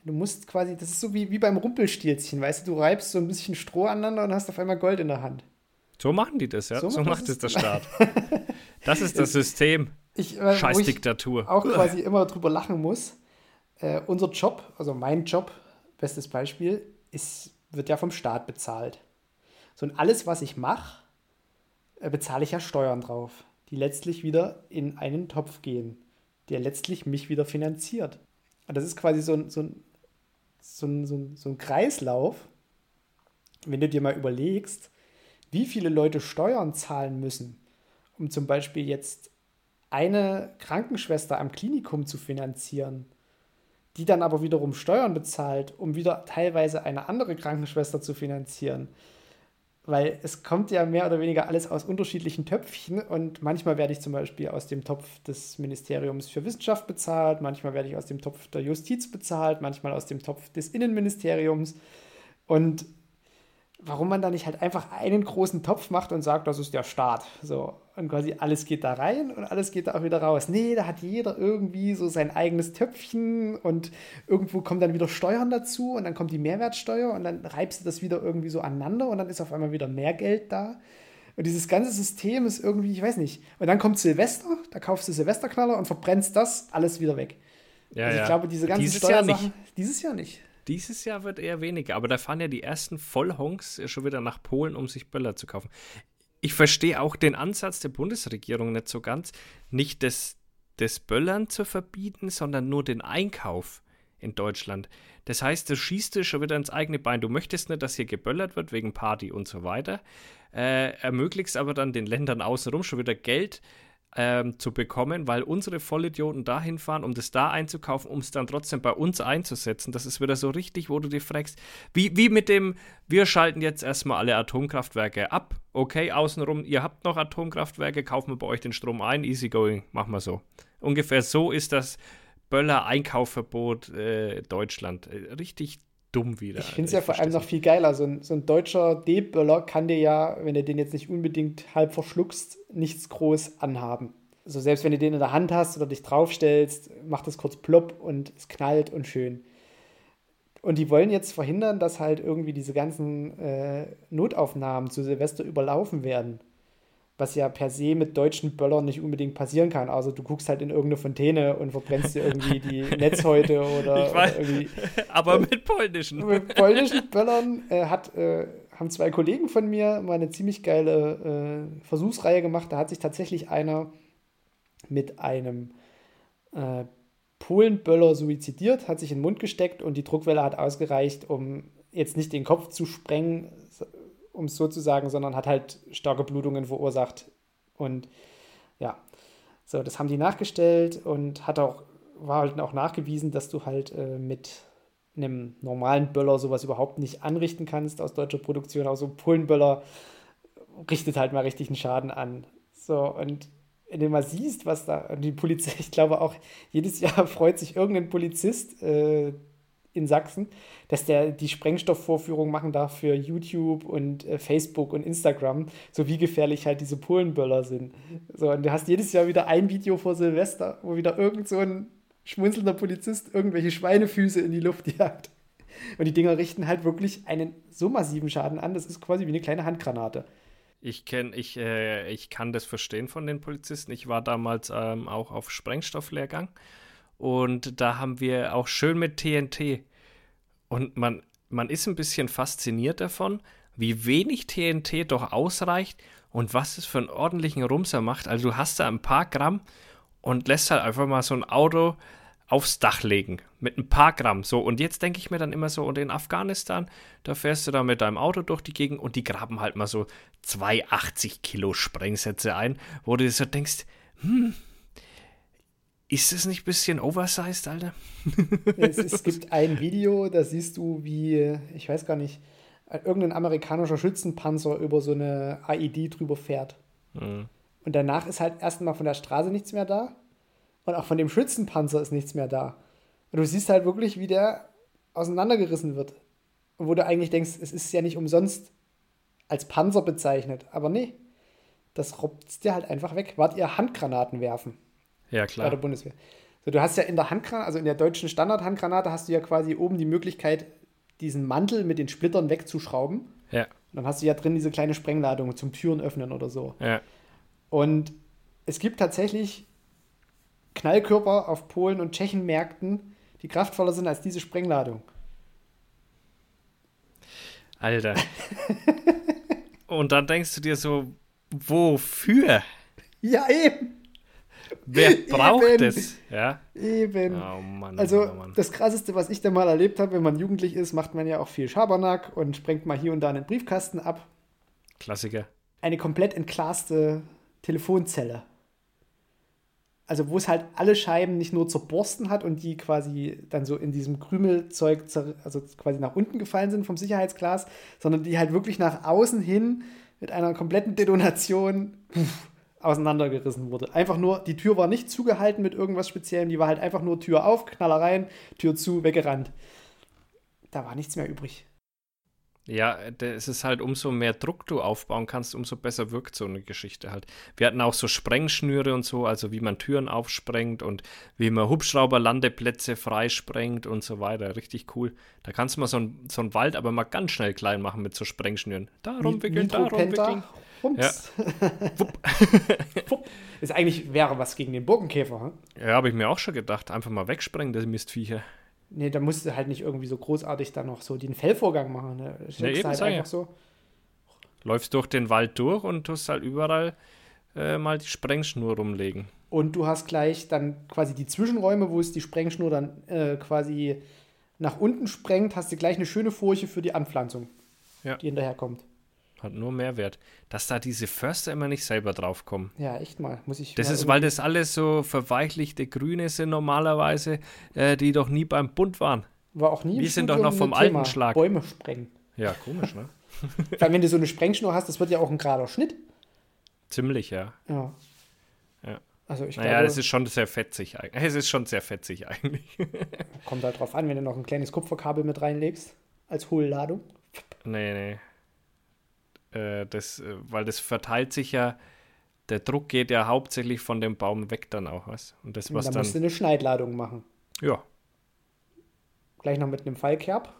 Du musst quasi, das ist so wie, wie beim Rumpelstilzchen, weißt du, du reibst so ein bisschen Stroh aneinander und hast auf einmal Gold in der Hand. So machen die das, ja. So, so macht es der Staat. das ist das System. Ich, äh, Scheiß Diktatur. auch quasi immer drüber lachen muss. Äh, unser Job, also mein Job, bestes Beispiel, ist, wird ja vom Staat bezahlt. So, und alles, was ich mache, äh, bezahle ich ja Steuern drauf die letztlich wieder in einen Topf gehen, der letztlich mich wieder finanziert. Und das ist quasi so ein, so ein, so ein, so ein, so ein Kreislauf, wenn du dir mal überlegst, wie viele Leute Steuern zahlen müssen, um zum Beispiel jetzt eine Krankenschwester am Klinikum zu finanzieren, die dann aber wiederum Steuern bezahlt, um wieder teilweise eine andere Krankenschwester zu finanzieren. Weil es kommt ja mehr oder weniger alles aus unterschiedlichen Töpfchen und manchmal werde ich zum Beispiel aus dem Topf des Ministeriums für Wissenschaft bezahlt, manchmal werde ich aus dem Topf der Justiz bezahlt, manchmal aus dem Topf des Innenministeriums. Und warum man da nicht halt einfach einen großen Topf macht und sagt, das ist der Staat. So. Und quasi alles geht da rein und alles geht da auch wieder raus. Nee, da hat jeder irgendwie so sein eigenes Töpfchen und irgendwo kommen dann wieder Steuern dazu und dann kommt die Mehrwertsteuer und dann reibst du das wieder irgendwie so aneinander und dann ist auf einmal wieder mehr Geld da. Und dieses ganze System ist irgendwie, ich weiß nicht. Und dann kommt Silvester, da kaufst du Silvesterknaller und verbrennst das alles wieder weg. Ja, also ich ja. glaube, diese ganzen dieses Jahr nicht. dieses Jahr nicht. Dieses Jahr wird eher weniger, aber da fahren ja die ersten Vollhonks schon wieder nach Polen, um sich Böller zu kaufen. Ich verstehe auch den Ansatz der Bundesregierung nicht so ganz, nicht das, das Böllern zu verbieten, sondern nur den Einkauf in Deutschland. Das heißt, du schießt du schon wieder ins eigene Bein. Du möchtest nicht, dass hier geböllert wird wegen Party und so weiter, äh, ermöglichst aber dann den Ländern außenrum schon wieder Geld ähm, zu bekommen, weil unsere Vollidioten dahin fahren, um das da einzukaufen, um es dann trotzdem bei uns einzusetzen. Das ist wieder so richtig, wo du dir fragst, wie, wie mit dem, wir schalten jetzt erstmal alle Atomkraftwerke ab. Okay, außenrum, ihr habt noch Atomkraftwerke, kaufen wir bei euch den Strom ein, easy going, machen wir so. Ungefähr so ist das Böller-Einkaufverbot äh, Deutschland. Äh, richtig dumm wieder. Ich finde es ja vor allem noch viel geiler. So ein, so ein deutscher D-Böller kann dir ja, wenn du den jetzt nicht unbedingt halb verschluckst, nichts groß anhaben. Also selbst wenn du den in der Hand hast oder dich draufstellst, macht es kurz plopp und es knallt und schön. Und die wollen jetzt verhindern, dass halt irgendwie diese ganzen äh, Notaufnahmen zu Silvester überlaufen werden was ja per se mit deutschen Böllern nicht unbedingt passieren kann. Also du guckst halt in irgendeine Fontäne und verbrennst dir irgendwie die Netzhäute oder, ich weiß, oder irgendwie. Aber mit polnischen. Mit polnischen Böllern äh, hat, äh, haben zwei Kollegen von mir mal eine ziemlich geile äh, Versuchsreihe gemacht. Da hat sich tatsächlich einer mit einem äh, Polenböller suizidiert, hat sich in den Mund gesteckt und die Druckwelle hat ausgereicht, um jetzt nicht den Kopf zu sprengen, um es so zu sagen, sondern hat halt starke Blutungen verursacht. Und ja, so, das haben die nachgestellt und hat auch, war halt auch nachgewiesen, dass du halt äh, mit einem normalen Böller sowas überhaupt nicht anrichten kannst aus deutscher Produktion. Auch so ein Pullenböller richtet halt mal richtig einen Schaden an. So, und du mal siehst, was da die Polizei, ich glaube auch, jedes Jahr freut sich irgendein Polizist, äh, in Sachsen, dass der die Sprengstoffvorführung machen darf für YouTube und äh, Facebook und Instagram, so wie gefährlich halt diese Polenböller sind. So, und du hast jedes Jahr wieder ein Video vor Silvester, wo wieder irgend so ein schmunzelnder Polizist irgendwelche Schweinefüße in die Luft jagt. Und die Dinger richten halt wirklich einen so massiven Schaden an, das ist quasi wie eine kleine Handgranate. Ich kenne, ich, äh, ich kann das verstehen von den Polizisten. Ich war damals ähm, auch auf Sprengstofflehrgang und da haben wir auch schön mit TNT. Und man, man ist ein bisschen fasziniert davon, wie wenig TNT doch ausreicht und was es für einen ordentlichen Rumser macht. Also du hast da ein paar Gramm und lässt halt einfach mal so ein Auto aufs Dach legen mit ein paar Gramm. So, und jetzt denke ich mir dann immer so, und in Afghanistan, da fährst du da mit deinem Auto durch die Gegend und die graben halt mal so 280 Kilo Sprengsätze ein, wo du so denkst, hm, ist das nicht ein bisschen oversized, Alter? es, es gibt ein Video, da siehst du, wie, ich weiß gar nicht, irgendein amerikanischer Schützenpanzer über so eine AED drüber fährt. Mhm. Und danach ist halt erstmal von der Straße nichts mehr da. Und auch von dem Schützenpanzer ist nichts mehr da. Und du siehst halt wirklich, wie der auseinandergerissen wird. Und wo du eigentlich denkst, es ist ja nicht umsonst als Panzer bezeichnet. Aber nee, das robbt dir halt einfach weg. Wart ihr Handgranaten werfen? Ja, klar. Bei der Bundeswehr. So, du hast ja in der Handgranate, also in der deutschen Standardhandgranate hast du ja quasi oben die Möglichkeit, diesen Mantel mit den Splittern wegzuschrauben. Ja. Und dann hast du ja drin diese kleine Sprengladung zum Türen öffnen oder so. Ja. Und es gibt tatsächlich Knallkörper auf Polen- und Tschechenmärkten, die kraftvoller sind als diese Sprengladung. Alter. und dann denkst du dir so, wofür? Ja, eben. Wer braucht Eben. es? Ja. Eben. Oh Mann, also oh Mann. das Krasseste, was ich da mal erlebt habe, wenn man jugendlich ist, macht man ja auch viel Schabernack und sprengt mal hier und da einen Briefkasten ab. Klassiker. Eine komplett entglaste Telefonzelle also wo es halt alle Scheiben nicht nur zerborsten hat und die quasi dann so in diesem Krümelzeug, also quasi nach unten gefallen sind vom Sicherheitsglas, sondern die halt wirklich nach außen hin mit einer kompletten Detonation auseinandergerissen wurde. Einfach nur, die Tür war nicht zugehalten mit irgendwas Speziellem, die war halt einfach nur Tür auf, Knaller rein, Tür zu, weggerannt. Da war nichts mehr übrig. Ja, es ist halt, umso mehr Druck du aufbauen kannst, umso besser wirkt so eine Geschichte halt. Wir hatten auch so Sprengschnüre und so, also wie man Türen aufsprengt und wie man Hubschrauberlandeplätze freisprengt und so weiter. Richtig cool. Da kannst du mal so einen so Wald aber mal ganz schnell klein machen mit so Sprengschnüren. Da rumwickeln, da rumwickeln. Ja. Wupp. Wupp. Ist eigentlich wäre was gegen den Burgenkäfer. Hm? Ja, habe ich mir auch schon gedacht. Einfach mal wegsprengen, das Mistviecher. Nee, da musst du halt nicht irgendwie so großartig dann noch so den Fellvorgang machen. Ne? Ja, eben halt einfach so. Läufst durch den Wald durch und tust halt überall äh, mal die Sprengschnur rumlegen. Und du hast gleich dann quasi die Zwischenräume, wo es die Sprengschnur dann äh, quasi nach unten sprengt, hast du gleich eine schöne Furche für die Anpflanzung, ja. die hinterherkommt. Hat nur Mehrwert. Dass da diese Förster immer nicht selber draufkommen. Ja, echt mal. Muss ich das ist, weil das alles so verweichlichte Grüne sind normalerweise, äh, die doch nie beim Bund waren. War auch nie Wir sind doch noch vom alten Thema. Schlag. Bäume sprengen. Ja, komisch, ne? Weil wenn du so eine Sprengschnur hast, das wird ja auch ein gerader Schnitt. Ziemlich, ja. Ja. Ja. Also ich naja, glaube, das ist schon sehr fetzig eigentlich. Es ist schon sehr fetzig eigentlich. Kommt halt drauf an, wenn du noch ein kleines Kupferkabel mit reinlegst als Hohlladung. Nee, nee. Äh, das, äh, weil das verteilt sich ja, der Druck geht ja hauptsächlich von dem Baum weg dann auch, was? Und das, was dann, dann musst du eine Schneidladung machen. Ja. Gleich noch mit einem Fallkerb.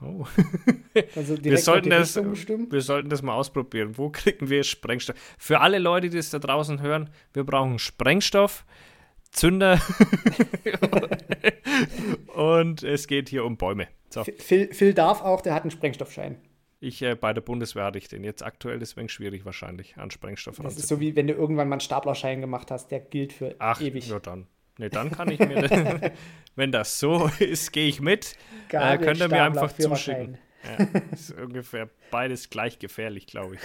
Oh. also wir, sollten das, wir sollten das mal ausprobieren. Wo kriegen wir Sprengstoff? Für alle Leute, die es da draußen hören, wir brauchen Sprengstoff, Zünder und es geht hier um Bäume. So. Phil, Phil darf auch, der hat einen Sprengstoffschein. Ich äh, bei der Bundeswehr hatte ich den. Jetzt aktuell ist es schwierig wahrscheinlich an Sprengstoff Das ist so wie wenn du irgendwann mal einen Staplerschein gemacht hast, der gilt für Ach, ewig. Ach, dann. Ne, dann kann ich mir, wenn das so ist, gehe ich mit. Äh, könnt ihr mir einfach zuschicken. Ja, ist ungefähr beides gleich gefährlich, glaube ich,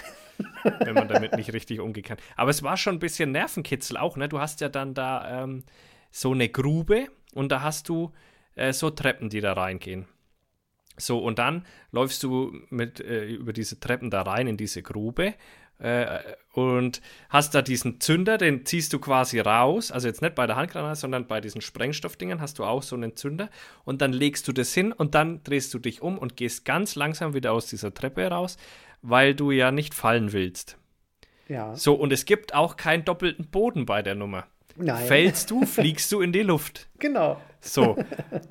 wenn man damit nicht richtig umgehen kann. Aber es war schon ein bisschen Nervenkitzel auch, ne? Du hast ja dann da ähm, so eine Grube und da hast du äh, so Treppen, die da reingehen. So, und dann läufst du mit, äh, über diese Treppen da rein in diese Grube äh, und hast da diesen Zünder, den ziehst du quasi raus, also jetzt nicht bei der Handgranate, sondern bei diesen Sprengstoffdingen hast du auch so einen Zünder und dann legst du das hin und dann drehst du dich um und gehst ganz langsam wieder aus dieser Treppe raus, weil du ja nicht fallen willst. Ja. So, und es gibt auch keinen doppelten Boden bei der Nummer. Nein. Fällst du, fliegst du in die Luft. Genau. So.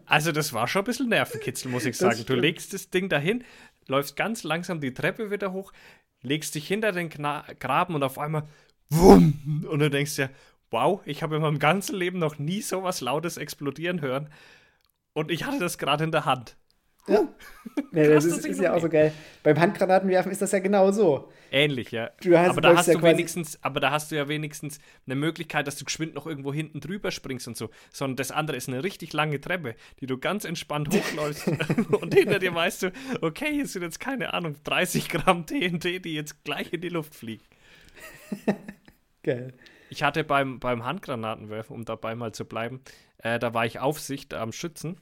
Also, das war schon ein bisschen Nervenkitzel, muss ich sagen. Du legst das Ding dahin, läufst ganz langsam die Treppe wieder hoch, legst dich hinter den Kna Graben und auf einmal wumm, und du denkst dir, wow, ich habe in meinem ganzen Leben noch nie so was Lautes explodieren hören. Und ich hatte das gerade in der Hand. Ja. ja das ist, ist ja auch so geil. Beim Handgranatenwerfen ist das ja genau so. Ähnlich, ja. Hast, aber da hast ja du wenigstens, aber da hast du ja wenigstens eine Möglichkeit, dass du geschwind noch irgendwo hinten drüber springst und so. Sondern das andere ist eine richtig lange Treppe, die du ganz entspannt hochläufst. und hinter dir weißt du, okay, hier sind jetzt keine Ahnung, 30 Gramm TNT, die jetzt gleich in die Luft fliegen. Geil. Ich hatte beim, beim Handgranatenwerfen, um dabei mal zu bleiben, äh, da war ich Aufsicht am Schützen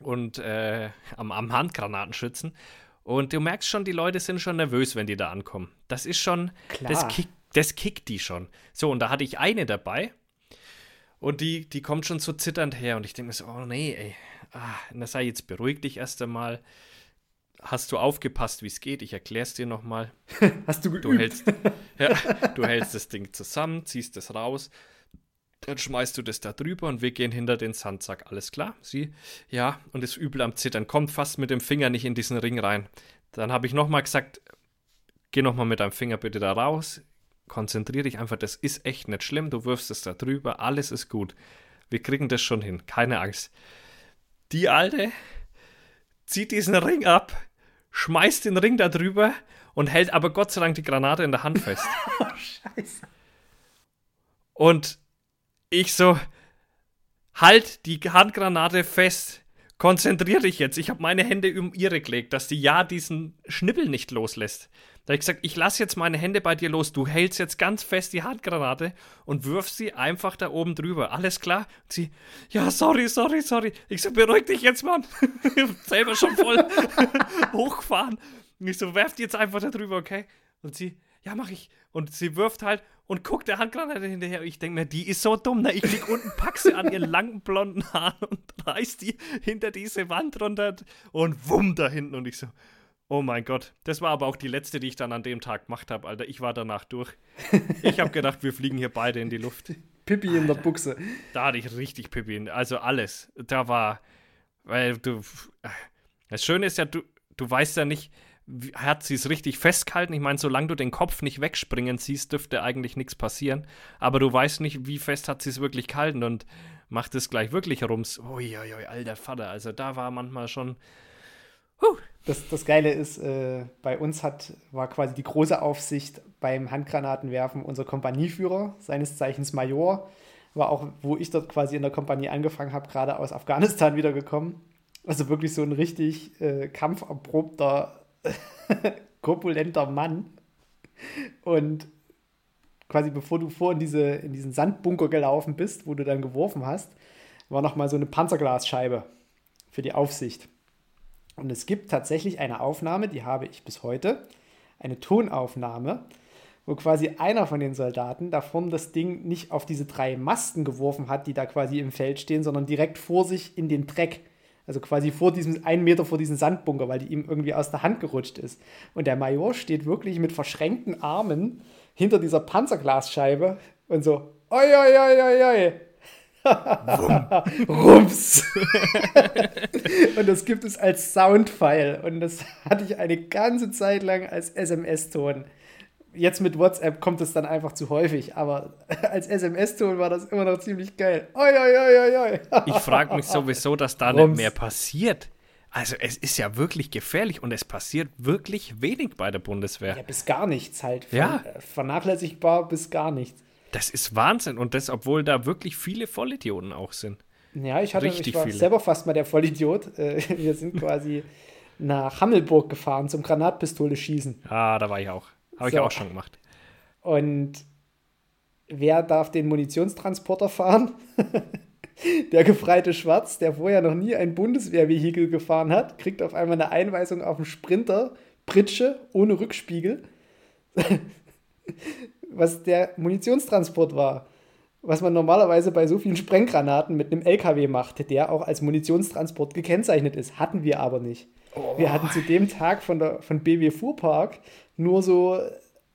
und äh, am, am Handgranatenschützen. Und du merkst schon, die Leute sind schon nervös, wenn die da ankommen. Das ist schon, Klar. das, kick, das kickt die schon. So, und da hatte ich eine dabei. Und die, die kommt schon so zitternd her. Und ich denke mir so, oh nee, ey. Ah, na sei jetzt beruhig dich erst einmal. Hast du aufgepasst, wie es geht? Ich erkläre es dir nochmal. Hast du geübt? Du hältst, ja, du hältst das Ding zusammen, ziehst es raus dann schmeißt du das da drüber und wir gehen hinter den Sandsack. Alles klar? Sie? Ja, und ist übel am Zittern. Kommt fast mit dem Finger nicht in diesen Ring rein. Dann habe ich nochmal gesagt, geh nochmal mit deinem Finger bitte da raus. Konzentrier dich einfach, das ist echt nicht schlimm. Du wirfst es da drüber, alles ist gut. Wir kriegen das schon hin, keine Angst. Die Alte zieht diesen Ring ab, schmeißt den Ring da drüber und hält aber Gott sei Dank die Granate in der Hand fest. oh, Scheiße. Und ich so, halt die Handgranate fest. Konzentrier dich jetzt. Ich habe meine Hände um ihre gelegt, dass die ja diesen Schnippel nicht loslässt. Da habe ich gesagt, ich lasse jetzt meine Hände bei dir los. Du hältst jetzt ganz fest die Handgranate und wirfst sie einfach da oben drüber. Alles klar? Und sie, ja, sorry, sorry, sorry. Ich so, beruhig dich jetzt, Mann. Selber schon voll hochgefahren. Und ich so, werf die jetzt einfach da drüber, okay? Und sie, ja, mach ich. Und sie wirft halt und guckt der Handgranate hinterher. Ich denke mir, die ist so dumm. Ne? Ich lieg unten, pack sie an ihren langen blonden Haaren und reiß die hinter diese Wand runter und wumm da hinten. Und ich so, oh mein Gott. Das war aber auch die letzte, die ich dann an dem Tag gemacht habe, Alter. Ich war danach durch. Ich habe gedacht, wir fliegen hier beide in die Luft. Pippi Alter, in der Buchse. Da hatte ich richtig Pippi. Also alles. Da war, weil du, das Schöne ist ja, du, du weißt ja nicht, hat sie es richtig festgehalten. Ich meine, solange du den Kopf nicht wegspringen siehst, dürfte eigentlich nichts passieren. Aber du weißt nicht, wie fest hat sie es wirklich gehalten und macht es gleich wirklich rums. Uiuiui, alter Vater. Also da war manchmal schon. Huh. Das, das Geile ist, äh, bei uns hat, war quasi die große Aufsicht beim Handgranatenwerfen unser Kompanieführer, seines Zeichens Major, war auch, wo ich dort quasi in der Kompanie angefangen habe, gerade aus Afghanistan wiedergekommen. Also wirklich so ein richtig äh, kampferprobter korpulenter Mann. Und quasi bevor du vor in, diese, in diesen Sandbunker gelaufen bist, wo du dann geworfen hast, war nochmal so eine Panzerglasscheibe für die Aufsicht. Und es gibt tatsächlich eine Aufnahme, die habe ich bis heute, eine Tonaufnahme, wo quasi einer von den Soldaten da vorne das Ding nicht auf diese drei Masten geworfen hat, die da quasi im Feld stehen, sondern direkt vor sich in den Dreck. Also quasi vor diesem, einen Meter vor diesem Sandbunker, weil die ihm irgendwie aus der Hand gerutscht ist. Und der Major steht wirklich mit verschränkten Armen hinter dieser Panzerglasscheibe und so, oi, oi, oi, oi, oi. Rums. und das gibt es als Soundfile. Und das hatte ich eine ganze Zeit lang als SMS-Ton jetzt mit WhatsApp kommt es dann einfach zu häufig, aber als SMS-Ton war das immer noch ziemlich geil. Oi, oi, oi, oi. ich frage mich sowieso, dass da Rums. nicht mehr passiert. Also es ist ja wirklich gefährlich und es passiert wirklich wenig bei der Bundeswehr. Ja, bis gar nichts halt. Von, ja. Äh, vernachlässigbar bis gar nichts. Das ist Wahnsinn und das, obwohl da wirklich viele Vollidioten auch sind. Ja, ich hatte Richtig ich war viele. selber fast mal der Vollidiot. Äh, wir sind quasi nach Hammelburg gefahren zum Granatpistole schießen. Ah, da war ich auch. Habe so. ich auch schon gemacht. Und wer darf den Munitionstransporter fahren? der gefreite Schwarz, der vorher noch nie ein Bundeswehrvehikel gefahren hat, kriegt auf einmal eine Einweisung auf einen Sprinter, Pritsche, ohne Rückspiegel, was der Munitionstransport war. Was man normalerweise bei so vielen Sprenggranaten mit einem LKW macht, der auch als Munitionstransport gekennzeichnet ist. Hatten wir aber nicht. Oh. Wir hatten zu dem Tag von, der, von BW Fuhrpark nur so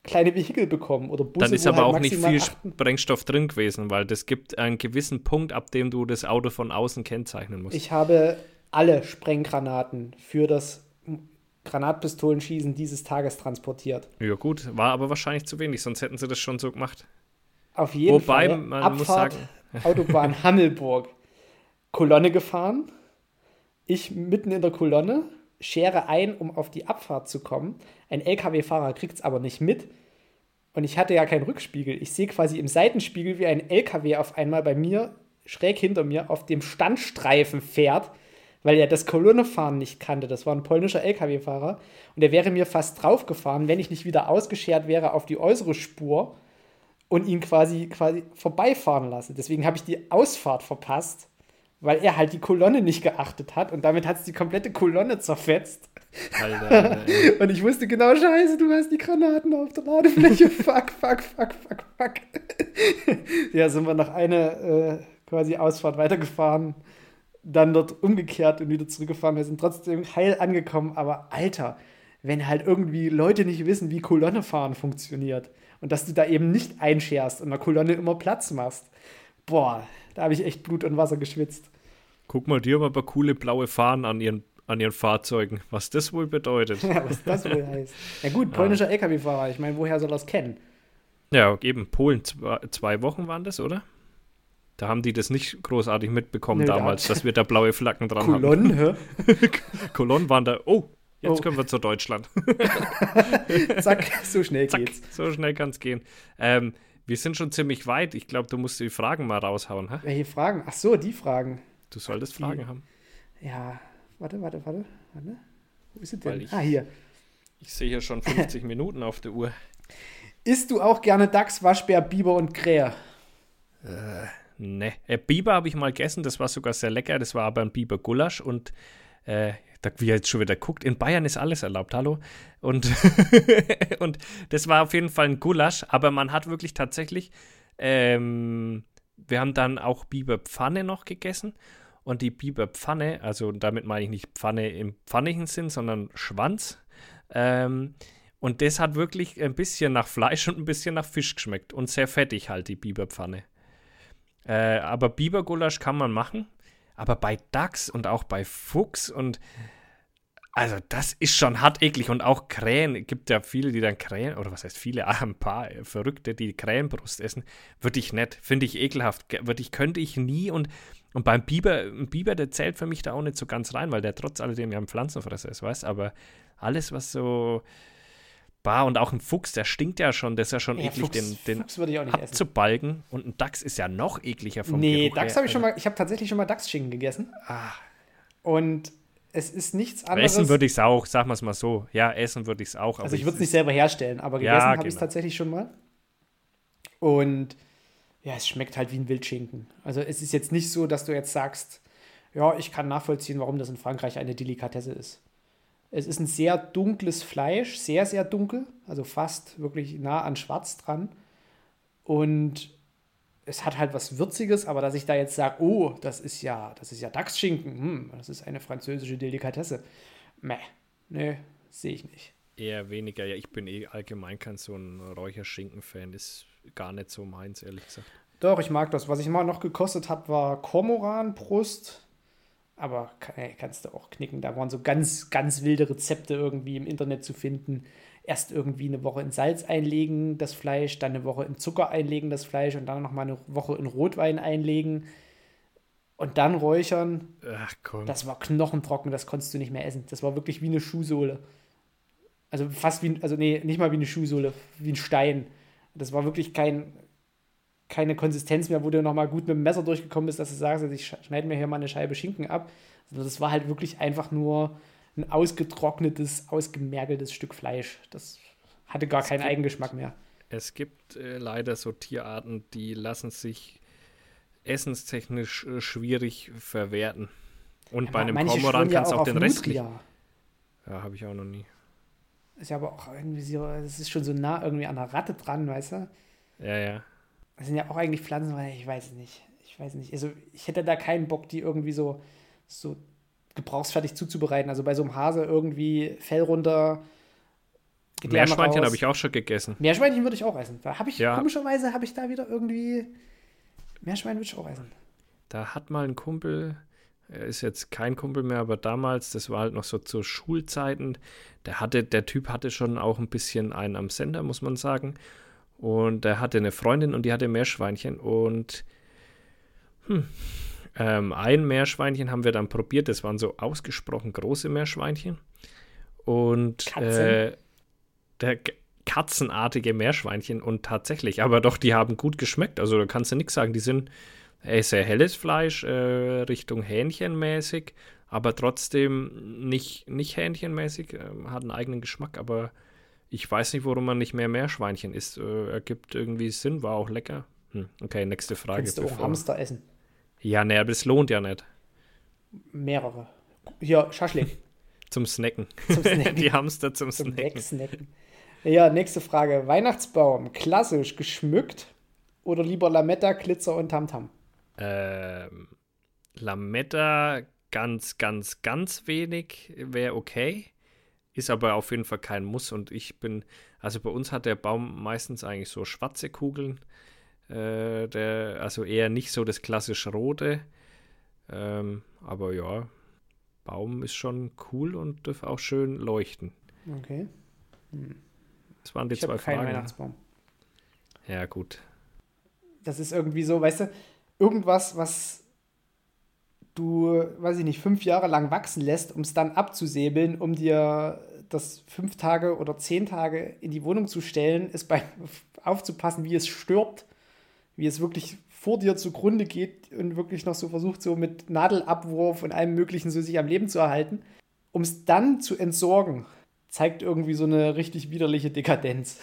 kleine Vehikel bekommen oder Busse. Dann ist aber halt auch nicht viel Sprengstoff drin gewesen, weil das gibt einen gewissen Punkt, ab dem du das Auto von außen kennzeichnen musst. Ich habe alle Sprenggranaten für das Granatpistolenschießen dieses Tages transportiert. Ja gut, war aber wahrscheinlich zu wenig, sonst hätten sie das schon so gemacht. Auf jeden Wobei, Fall. man Abfahrt, muss sagen, Autobahn Hammelburg. Kolonne gefahren, Ich mitten in der Kolonne, schere ein, um auf die Abfahrt zu kommen. Ein LKW-Fahrer kriegt es aber nicht mit. Und ich hatte ja keinen Rückspiegel. Ich sehe quasi im Seitenspiegel, wie ein LKW auf einmal bei mir, schräg hinter mir, auf dem Standstreifen fährt, weil er das Kolonnefahren nicht kannte. Das war ein polnischer LKW-Fahrer. Und er wäre mir fast draufgefahren, wenn ich nicht wieder ausgeschert wäre auf die äußere Spur und ihn quasi, quasi vorbeifahren lasse. Deswegen habe ich die Ausfahrt verpasst, weil er halt die Kolonne nicht geachtet hat und damit hat es die komplette Kolonne zerfetzt. Alter, und ich wusste genau, scheiße, du hast die Granaten auf der Ladefläche. fuck, fuck, fuck, fuck, fuck. ja, sind wir noch eine äh, quasi Ausfahrt weitergefahren, dann dort umgekehrt und wieder zurückgefahren. Wir sind trotzdem heil angekommen, aber Alter, wenn halt irgendwie Leute nicht wissen, wie Kolonne fahren funktioniert und dass du da eben nicht einscherst und der Kolonne immer Platz machst. Boah, da habe ich echt Blut und Wasser geschwitzt. Guck mal, die haben aber coole blaue Fahnen an ihren, an ihren Fahrzeugen. Was das wohl bedeutet. ja, was das wohl heißt. Ja gut, polnischer ja. LKW-Fahrer. Ich meine, woher soll es kennen? Ja, eben, Polen, zwei, zwei Wochen waren das, oder? Da haben die das nicht großartig mitbekommen nee, damals, da dass wir da blaue Flaggen dran Kolon, haben. Kolonnen waren da, oh, jetzt oh. können wir zu Deutschland. Zack, so schnell Zack, geht's. So schnell kann es gehen. Ähm, wir sind schon ziemlich weit. Ich glaube, du musst die Fragen mal raushauen. Hä? Welche Fragen? Ach so, die Fragen. Du solltest die, Fragen haben. Ja, warte, warte, warte. warte. Wo ist es denn? Ich, ah, hier. Ich sehe hier schon 50 Minuten auf der Uhr. Isst du auch gerne Dachs, Waschbär, Biber und Krähe? Äh, ne. Äh, Biber habe ich mal gegessen, das war sogar sehr lecker. Das war aber ein Biber-Gulasch und äh, wie er jetzt schon wieder guckt, in Bayern ist alles erlaubt, hallo. Und, und das war auf jeden Fall ein Gulasch, aber man hat wirklich tatsächlich, ähm, wir haben dann auch Biberpfanne noch gegessen und die Biberpfanne, also damit meine ich nicht Pfanne im pfannigen Sinn, sondern Schwanz. Ähm, und das hat wirklich ein bisschen nach Fleisch und ein bisschen nach Fisch geschmeckt und sehr fettig halt die Biberpfanne. Äh, aber Bibergulasch kann man machen. Aber bei Dachs und auch bei Fuchs und also das ist schon hart eklig und auch Krähen, gibt ja viele, die dann Krähen, oder was heißt viele, ein paar Verrückte, die Krähenbrust essen, würde ich nicht, finde ich ekelhaft, würde ich, könnte ich nie und, und beim Biber, ein Biber, der zählt für mich da auch nicht so ganz rein, weil der trotz alledem ja ein Pflanzenfresser ist, weißt aber alles, was so, Bah, und auch ein Fuchs, der stinkt ja schon, der ist ja schon ja, eklig, Fuchs, den, den abzubalgen. Und ein Dachs ist ja noch ekliger vom Nee, Geruch Dachs habe ich schon mal, ich habe tatsächlich schon mal Dachsschinken gegessen. Ah. Und es ist nichts anderes. Essen würde ich es auch, sagen wir es mal so. Ja, essen würde ich es auch. Also ich würde es nicht selber herstellen, aber gegessen ja, habe genau. ich es tatsächlich schon mal. Und ja, es schmeckt halt wie ein Wildschinken. Also es ist jetzt nicht so, dass du jetzt sagst, ja, ich kann nachvollziehen, warum das in Frankreich eine Delikatesse ist. Es ist ein sehr dunkles Fleisch, sehr, sehr dunkel, also fast wirklich nah an Schwarz dran. Und es hat halt was Würziges, aber dass ich da jetzt sage, oh, das ist ja, das ist ja Dachsschinken, hm, das ist eine französische Delikatesse. Meh, ne, sehe ich nicht. Eher weniger, ja, ich bin eh allgemein kein so ein Räucherschinken-Fan, ist gar nicht so meins, ehrlich gesagt. Doch, ich mag das. Was ich mal noch gekostet habe, war Kormoranbrust aber kannst du auch knicken. Da waren so ganz, ganz wilde Rezepte irgendwie im Internet zu finden. Erst irgendwie eine Woche in Salz einlegen, das Fleisch, dann eine Woche in Zucker einlegen, das Fleisch und dann nochmal eine Woche in Rotwein einlegen und dann räuchern. Ach komm. Das war knochentrocken, das konntest du nicht mehr essen. Das war wirklich wie eine Schuhsohle. Also fast wie, also nee, nicht mal wie eine Schuhsohle, wie ein Stein. Das war wirklich kein, keine Konsistenz mehr, wo du nochmal gut mit dem Messer durchgekommen bist, dass du sagst, ich schneide mir hier mal eine Scheibe Schinken ab. Also das war halt wirklich einfach nur ein ausgetrocknetes, ausgemergeltes Stück Fleisch. Das hatte gar es keinen gibt, Eigengeschmack mehr. Es gibt äh, leider so Tierarten, die lassen sich essenstechnisch äh, schwierig verwerten. Und ja, bei einem Kormoran kannst du auch den Rest. Ja, habe ich auch noch nie. Ist ja aber auch irgendwie so, das ist schon so nah irgendwie an der Ratte dran, weißt du? Ja, ja. Das sind ja auch eigentlich Pflanzen, ich weiß es nicht. Ich weiß nicht. Also ich hätte da keinen Bock, die irgendwie so, so gebrauchsfertig zuzubereiten. Also bei so einem Hase irgendwie Fell runter. Meerschweinchen habe ich auch schon gegessen. Meerschweinchen würde ich auch essen. Da habe ich, ja. komischerweise habe ich da wieder irgendwie. Meerschwein würde ich auch essen. Da hat mal ein Kumpel, er ist jetzt kein Kumpel mehr, aber damals, das war halt noch so zu Schulzeiten, der hatte, der Typ hatte schon auch ein bisschen einen am Sender, muss man sagen. Und er hatte eine Freundin und die hatte Meerschweinchen. Und hm, Ähm, ein Meerschweinchen haben wir dann probiert, das waren so ausgesprochen große Meerschweinchen. Und äh, der katzenartige Meerschweinchen und tatsächlich, aber doch, die haben gut geschmeckt. Also da kannst du nichts sagen. Die sind sehr helles Fleisch, äh, Richtung Hähnchenmäßig, aber trotzdem nicht, nicht Hähnchenmäßig, äh, hat einen eigenen Geschmack, aber ich weiß nicht, warum man nicht mehr Meerschweinchen isst. Äh, ergibt irgendwie Sinn, war auch lecker. Hm, okay, nächste Frage. Kannst du auch Hamster essen? Ja, ne, aber das lohnt ja nicht. Mehrere. Hier, Schaschlik. zum Snacken. Zum Snacken. Die Hamster zum, zum Snacken. Wegsnacken. Ja, nächste Frage. Weihnachtsbaum, klassisch geschmückt oder lieber Lametta, Glitzer und Tamtam? Ähm, Lametta ganz, ganz, ganz wenig wäre okay. Ist aber auf jeden Fall kein Muss. Und ich bin, also bei uns hat der Baum meistens eigentlich so schwarze Kugeln. Äh, der, also eher nicht so das klassisch rote. Ähm, aber ja, Baum ist schon cool und darf auch schön leuchten. Okay. Hm. Das waren die ich zwei keinen Fragen. Weihnachtsbaum. Ja, gut. Das ist irgendwie so, weißt du, irgendwas, was du, weiß ich nicht, fünf Jahre lang wachsen lässt, um es dann abzusäbeln, um dir das fünf Tage oder zehn Tage in die Wohnung zu stellen, ist bei aufzupassen, wie es stirbt, wie es wirklich vor dir zugrunde geht und wirklich noch so versucht, so mit Nadelabwurf und allem Möglichen so sich am Leben zu erhalten, um es dann zu entsorgen, zeigt irgendwie so eine richtig widerliche Dekadenz.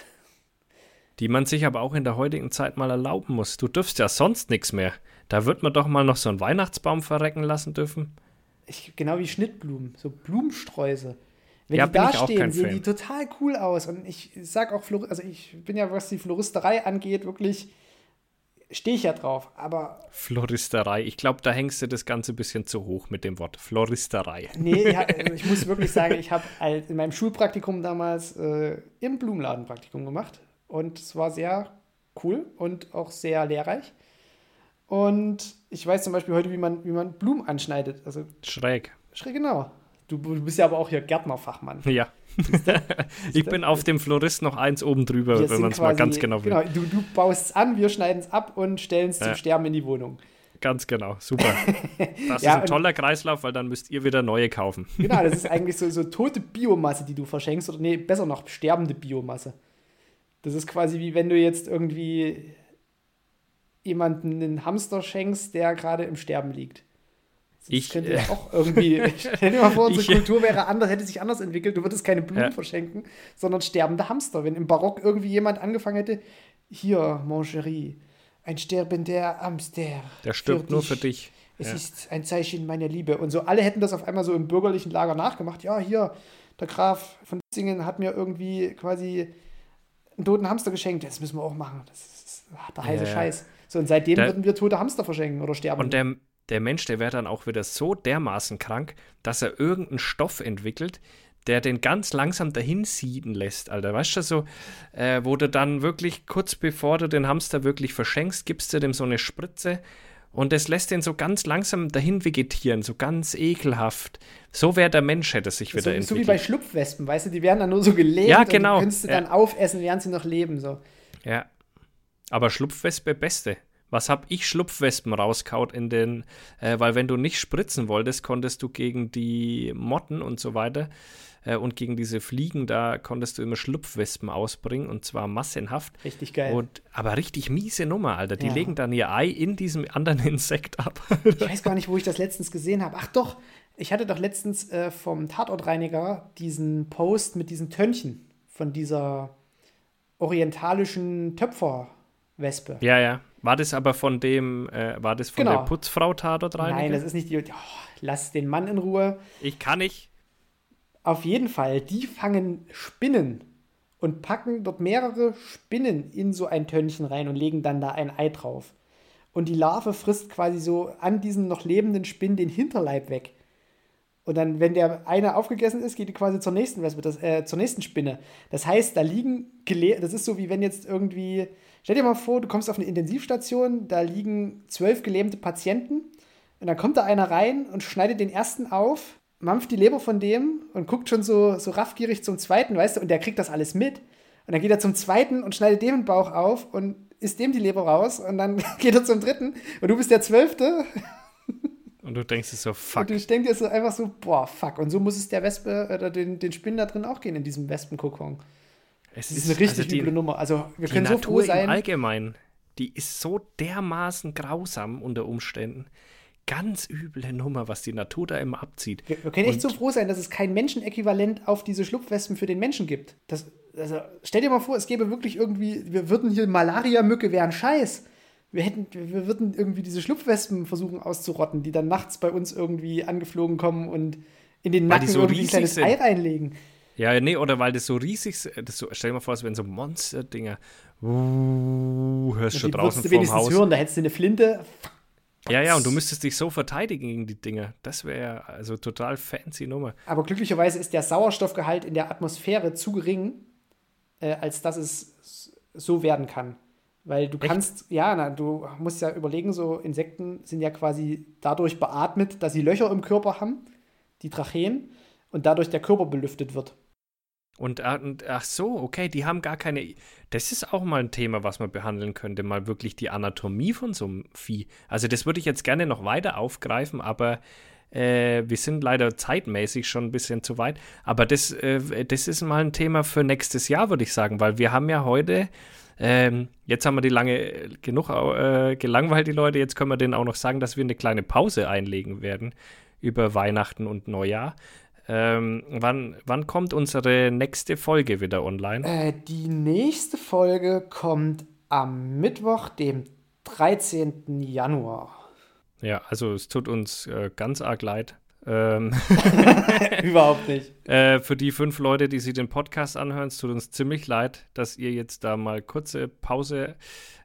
Die man sich aber auch in der heutigen Zeit mal erlauben muss. Du dürfst ja sonst nichts mehr. Da wird man doch mal noch so einen Weihnachtsbaum verrecken lassen dürfen. Ich, genau wie Schnittblumen, so Blumensträuße. Wenn ja, die da stehen, sehen Fan. die total cool aus. Und ich sag auch, also ich bin ja, was die Floristerei angeht, wirklich stehe ich ja drauf. Aber. Floristerei. Ich glaube, da hängst du das Ganze ein bisschen zu hoch mit dem Wort Floristerei. Nee, ja, also ich muss wirklich sagen, ich habe in meinem Schulpraktikum damals äh, im Blumenladenpraktikum gemacht. Und es war sehr cool und auch sehr lehrreich. Und ich weiß zum Beispiel heute, wie man, wie man Blumen anschneidet. Also, schräg. Schräg, genau. Du, du bist ja aber auch hier Gärtnerfachmann. Ja. ich bin auf dem Florist noch eins oben drüber, wir wenn man es mal ganz genau will. Genau, du, du baust es an, wir schneiden es ab und stellen es ja. zum Sterben in die Wohnung. Ganz genau, super. Das ja, ist ein toller Kreislauf, weil dann müsst ihr wieder neue kaufen. Genau, das ist eigentlich so, so tote Biomasse, die du verschenkst, oder nee, besser noch, sterbende Biomasse. Das ist quasi wie wenn du jetzt irgendwie jemanden einen Hamster schenkst, der gerade im Sterben liegt. Das ich, könnte ja äh, auch irgendwie. Stell dir mal vor, unsere ich, Kultur wäre anders, hätte sich anders entwickelt. Du würdest keine Blumen ja. verschenken, sondern sterbende Hamster. Wenn im Barock irgendwie jemand angefangen hätte, hier, mon chéri, ein sterbender Hamster. Der stirbt für nur für dich. Es ja. ist ein Zeichen meiner Liebe. Und so alle hätten das auf einmal so im bürgerlichen Lager nachgemacht. Ja, hier, der Graf von Ditzingen hat mir irgendwie quasi einen toten Hamster geschenkt. Das müssen wir auch machen. Das ist der heiße ja. Scheiß. So, und seitdem der, würden wir tote Hamster verschenken oder sterben. Und der, der Mensch, der wäre dann auch wieder so dermaßen krank, dass er irgendeinen Stoff entwickelt, der den ganz langsam dahin sieden lässt, Alter. Weißt du, so, äh, wo du dann wirklich kurz bevor du den Hamster wirklich verschenkst, gibst du dem so eine Spritze und es lässt den so ganz langsam dahin vegetieren, so ganz ekelhaft. So wäre der Mensch, hätte sich wieder so, entwickelt. So wie bei Schlupfwespen, weißt du, die werden dann nur so gelebt ja, genau. und könntest du ja. dann aufessen, während sie noch leben. So. Ja. Aber Schlupfwespe beste. Was hab ich Schlupfwespen rauskaut in den, äh, weil wenn du nicht spritzen wolltest, konntest du gegen die Motten und so weiter äh, und gegen diese Fliegen, da konntest du immer Schlupfwespen ausbringen und zwar massenhaft. Richtig geil. Und, aber richtig miese Nummer, Alter. Die ja. legen dann ihr Ei in diesem anderen Insekt ab. ich weiß gar nicht, wo ich das letztens gesehen habe. Ach doch, ich hatte doch letztens äh, vom Tatortreiniger diesen Post mit diesen Tönnchen von dieser orientalischen Töpferwespe. Ja, ja. War das aber von dem, äh, war das von genau. der Putzfrau Tatortreiniger? Nein, das ist nicht die. Oh, lass den Mann in Ruhe. Ich kann nicht. Auf jeden Fall, die fangen Spinnen und packen dort mehrere Spinnen in so ein Tönnchen rein und legen dann da ein Ei drauf. Und die Larve frisst quasi so an diesen noch lebenden Spinnen den Hinterleib weg. Und dann, wenn der eine aufgegessen ist, geht die quasi zur nächsten Wespe, das, äh, zur nächsten Spinne. Das heißt, da liegen, das ist so wie wenn jetzt irgendwie, stell dir mal vor, du kommst auf eine Intensivstation, da liegen zwölf gelähmte Patienten und dann kommt da einer rein und schneidet den ersten auf, mampft die Leber von dem und guckt schon so, so raffgierig zum zweiten, weißt du, und der kriegt das alles mit. Und dann geht er zum zweiten und schneidet dem den Bauch auf und isst dem die Leber raus und dann geht er zum dritten und du bist der Zwölfte Und du denkst dir so, fuck. Und du denkst dir so einfach so, boah, fuck. Und so muss es der Wespe oder den, den Spinnen da drin auch gehen, in diesem Wespenkokon. Es ist, ist eine richtig also die, üble Nummer. Also wir können Natur so froh sein. Im Allgemeinen, die ist so dermaßen grausam unter Umständen. Ganz üble Nummer, was die Natur da immer abzieht. Wir, wir können echt Und so froh sein, dass es kein Menschenäquivalent auf diese Schlupfwespen für den Menschen gibt. Das, also, stell dir mal vor, es gäbe wirklich irgendwie, wir würden hier Malaria-Mücke wären Scheiß. Wir hätten, wir würden irgendwie diese Schlupfwespen versuchen auszurotten, die dann nachts bei uns irgendwie angeflogen kommen und in den Nacken so irgendwie ein kleines sind. Ei reinlegen. Ja, nee, oder weil das so riesig ist. So, stell dir mal vor, es wären so Monster-Dinger. Uh, hörst ja, schon draußen wenigstens Haus. hören, da hättest du eine Flinte. Ja, ja, und du müsstest dich so verteidigen gegen die Dinger. Das wäre also total fancy Nummer. Aber glücklicherweise ist der Sauerstoffgehalt in der Atmosphäre zu gering, äh, als dass es so werden kann. Weil du Echt? kannst, ja, na, du musst ja überlegen, so Insekten sind ja quasi dadurch beatmet, dass sie Löcher im Körper haben, die Tracheen, und dadurch der Körper belüftet wird. Und, äh, ach so, okay, die haben gar keine. Das ist auch mal ein Thema, was man behandeln könnte, mal wirklich die Anatomie von so einem Vieh. Also, das würde ich jetzt gerne noch weiter aufgreifen, aber äh, wir sind leider zeitmäßig schon ein bisschen zu weit. Aber das, äh, das ist mal ein Thema für nächstes Jahr, würde ich sagen, weil wir haben ja heute. Ähm, jetzt haben wir die lange genug äh, gelangweilt, die Leute. Jetzt können wir denen auch noch sagen, dass wir eine kleine Pause einlegen werden über Weihnachten und Neujahr. Ähm, wann, wann kommt unsere nächste Folge wieder online? Äh, die nächste Folge kommt am Mittwoch, dem 13. Januar. Ja, also es tut uns äh, ganz arg leid. Ähm Überhaupt nicht. Äh, für die fünf Leute, die sich den Podcast anhören, es tut uns ziemlich leid, dass ihr jetzt da mal kurze Pause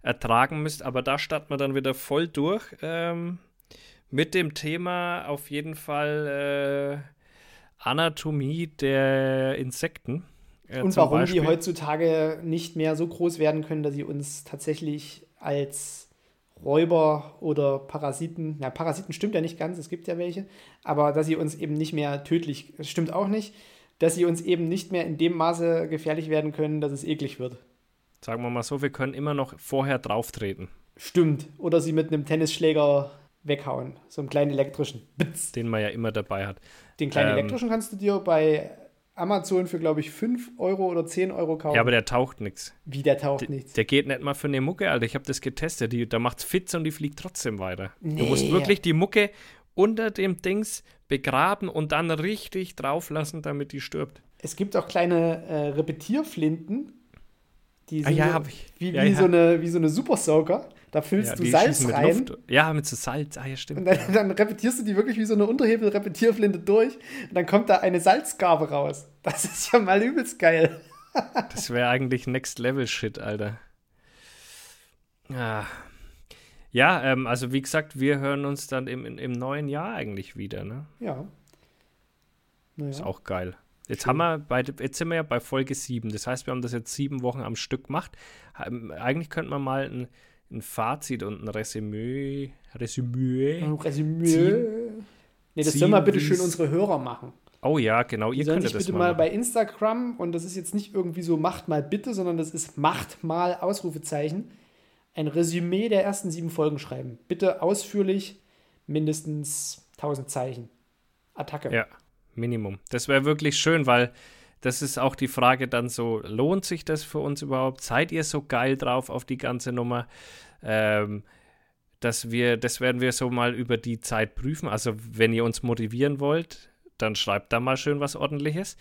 ertragen müsst. Aber da starten wir dann wieder voll durch ähm, mit dem Thema auf jeden Fall äh, Anatomie der Insekten. Äh, und warum Beispiel. die heutzutage nicht mehr so groß werden können, dass sie uns tatsächlich als Räuber oder Parasiten, ja, Parasiten stimmt ja nicht ganz, es gibt ja welche, aber dass sie uns eben nicht mehr tödlich, stimmt auch nicht, dass sie uns eben nicht mehr in dem Maße gefährlich werden können, dass es eklig wird. Sagen wir mal so, wir können immer noch vorher drauftreten. Stimmt. Oder sie mit einem Tennisschläger weghauen. So einen kleinen elektrischen. Bitz. Den man ja immer dabei hat. Den kleinen ähm, elektrischen kannst du dir bei Amazon für, glaube ich, 5 Euro oder 10 Euro kaufen. Ja, aber der taucht nichts. Wie, der taucht nichts? Der geht nicht mal für eine Mucke, Alter. Ich habe das getestet. Die, da macht's Fitz und die fliegt trotzdem weiter. Nee. Du musst wirklich die Mucke unter dem Dings begraben und dann richtig drauflassen, damit die stirbt. Es gibt auch kleine äh, Repetierflinten. Die sind ah, ja, so, wie, ja, wie, ja. So eine, wie so eine Super Soaker. Da füllst ja, du Salz rein. Luft. Ja, mit so Salz. Ah, ja, stimmt. Und dann, dann, repetierst du die wirklich wie so eine Unterhebel-Repetierflinte durch. Und dann kommt da eine Salzgabe raus. Das ist ja mal übelst geil. das wäre eigentlich Next-Level-Shit, Alter. Ah. Ja, ähm, also wie gesagt, wir hören uns dann im, im neuen Jahr eigentlich wieder, ne? Ja. Naja. Ist auch geil. Jetzt Schön. haben wir bei, jetzt sind wir ja bei Folge 7. Das heißt, wir haben das jetzt sieben Wochen am Stück gemacht. Eigentlich könnte man mal ein ein Fazit und ein Resümee. Resümee. Ein Resümee. Nee, das sollen wir bitte schön unsere Hörer machen. Oh ja, genau. Ihr könnt das bitte mal, mal bei Instagram und das ist jetzt nicht irgendwie so macht mal bitte, sondern das ist macht mal Ausrufezeichen. Ein Resümee der ersten sieben Folgen schreiben. Bitte ausführlich, mindestens 1000 Zeichen. Attacke. Ja, Minimum. Das wäre wirklich schön, weil das ist auch die Frage dann so, lohnt sich das für uns überhaupt? Seid ihr so geil drauf auf die ganze Nummer? Ähm, dass wir, das werden wir so mal über die Zeit prüfen. Also, wenn ihr uns motivieren wollt, dann schreibt da mal schön was ordentliches.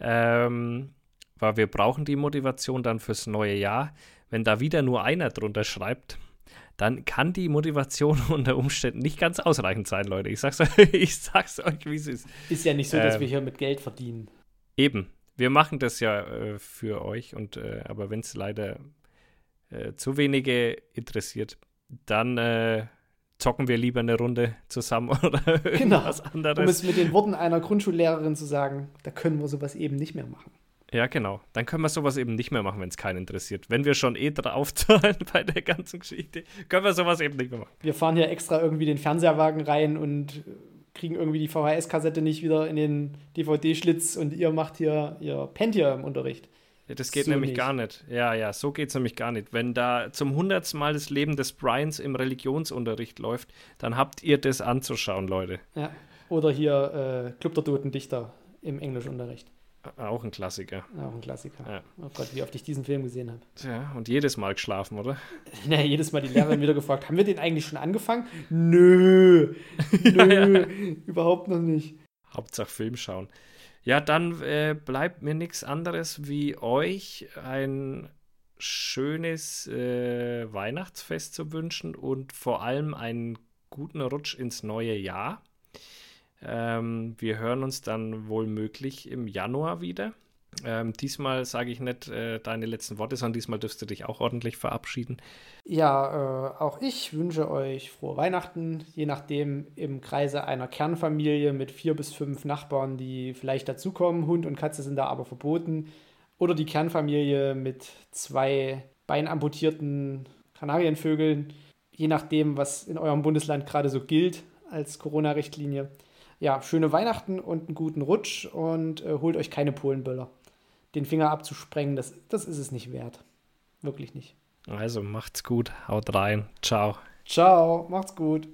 Ähm, weil wir brauchen die Motivation dann fürs neue Jahr. Wenn da wieder nur einer drunter schreibt, dann kann die Motivation unter Umständen nicht ganz ausreichend sein, Leute. Ich sag's, ich sag's euch, wie es ist. Ist ja nicht so, dass ähm, wir hier mit Geld verdienen. Eben wir machen das ja äh, für euch und äh, aber wenn es leider äh, zu wenige interessiert, dann äh, zocken wir lieber eine Runde zusammen oder genau. irgendwas anderes. Um es mit den Worten einer Grundschullehrerin zu sagen, da können wir sowas eben nicht mehr machen. Ja, genau. Dann können wir sowas eben nicht mehr machen, wenn es keinen interessiert. Wenn wir schon eh draufzahlen bei der ganzen Geschichte, können wir sowas eben nicht mehr machen. Wir fahren hier extra irgendwie den Fernseherwagen rein und kriegen irgendwie die VHS-Kassette nicht wieder in den DVD-Schlitz und ihr macht hier, ihr pennt hier im Unterricht. Ja, das geht So nämlich nicht. gar nicht. Ja, ja, so geht es nämlich gar nicht. Wenn da zum hundertsten Mal das Leben des Bryans im Religionsunterricht läuft, dann habt ihr das anzuschauen, Leute. Ja. Oder hier äh, Club der Toten Dichter im Englischunterricht. Auch ein Klassiker. Auch ein Klassiker. Ja. Oh Gott, wie oft ich diesen Film gesehen habe. Tja, und jedes Mal geschlafen, oder? Na, jedes Mal die Lehrerin wieder gefragt, haben wir den eigentlich schon angefangen? Nö, nö, überhaupt noch nicht. Hauptsache Film schauen. Ja, dann äh, bleibt mir nichts anderes wie euch ein schönes äh, Weihnachtsfest zu wünschen und vor allem einen guten Rutsch ins neue Jahr. Ähm, wir hören uns dann wohl möglich im Januar wieder. Ähm, diesmal sage ich nicht äh, deine letzten Worte, sondern diesmal dürfst du dich auch ordentlich verabschieden. Ja, äh, auch ich wünsche euch frohe Weihnachten, je nachdem im Kreise einer Kernfamilie mit vier bis fünf Nachbarn, die vielleicht dazukommen. Hund und Katze sind da aber verboten. Oder die Kernfamilie mit zwei beinamputierten Kanarienvögeln, je nachdem, was in eurem Bundesland gerade so gilt als Corona-Richtlinie. Ja, schöne Weihnachten und einen guten Rutsch und äh, holt euch keine Polenböller. Den Finger abzusprengen, das, das ist es nicht wert. Wirklich nicht. Also macht's gut, haut rein, ciao. Ciao, macht's gut.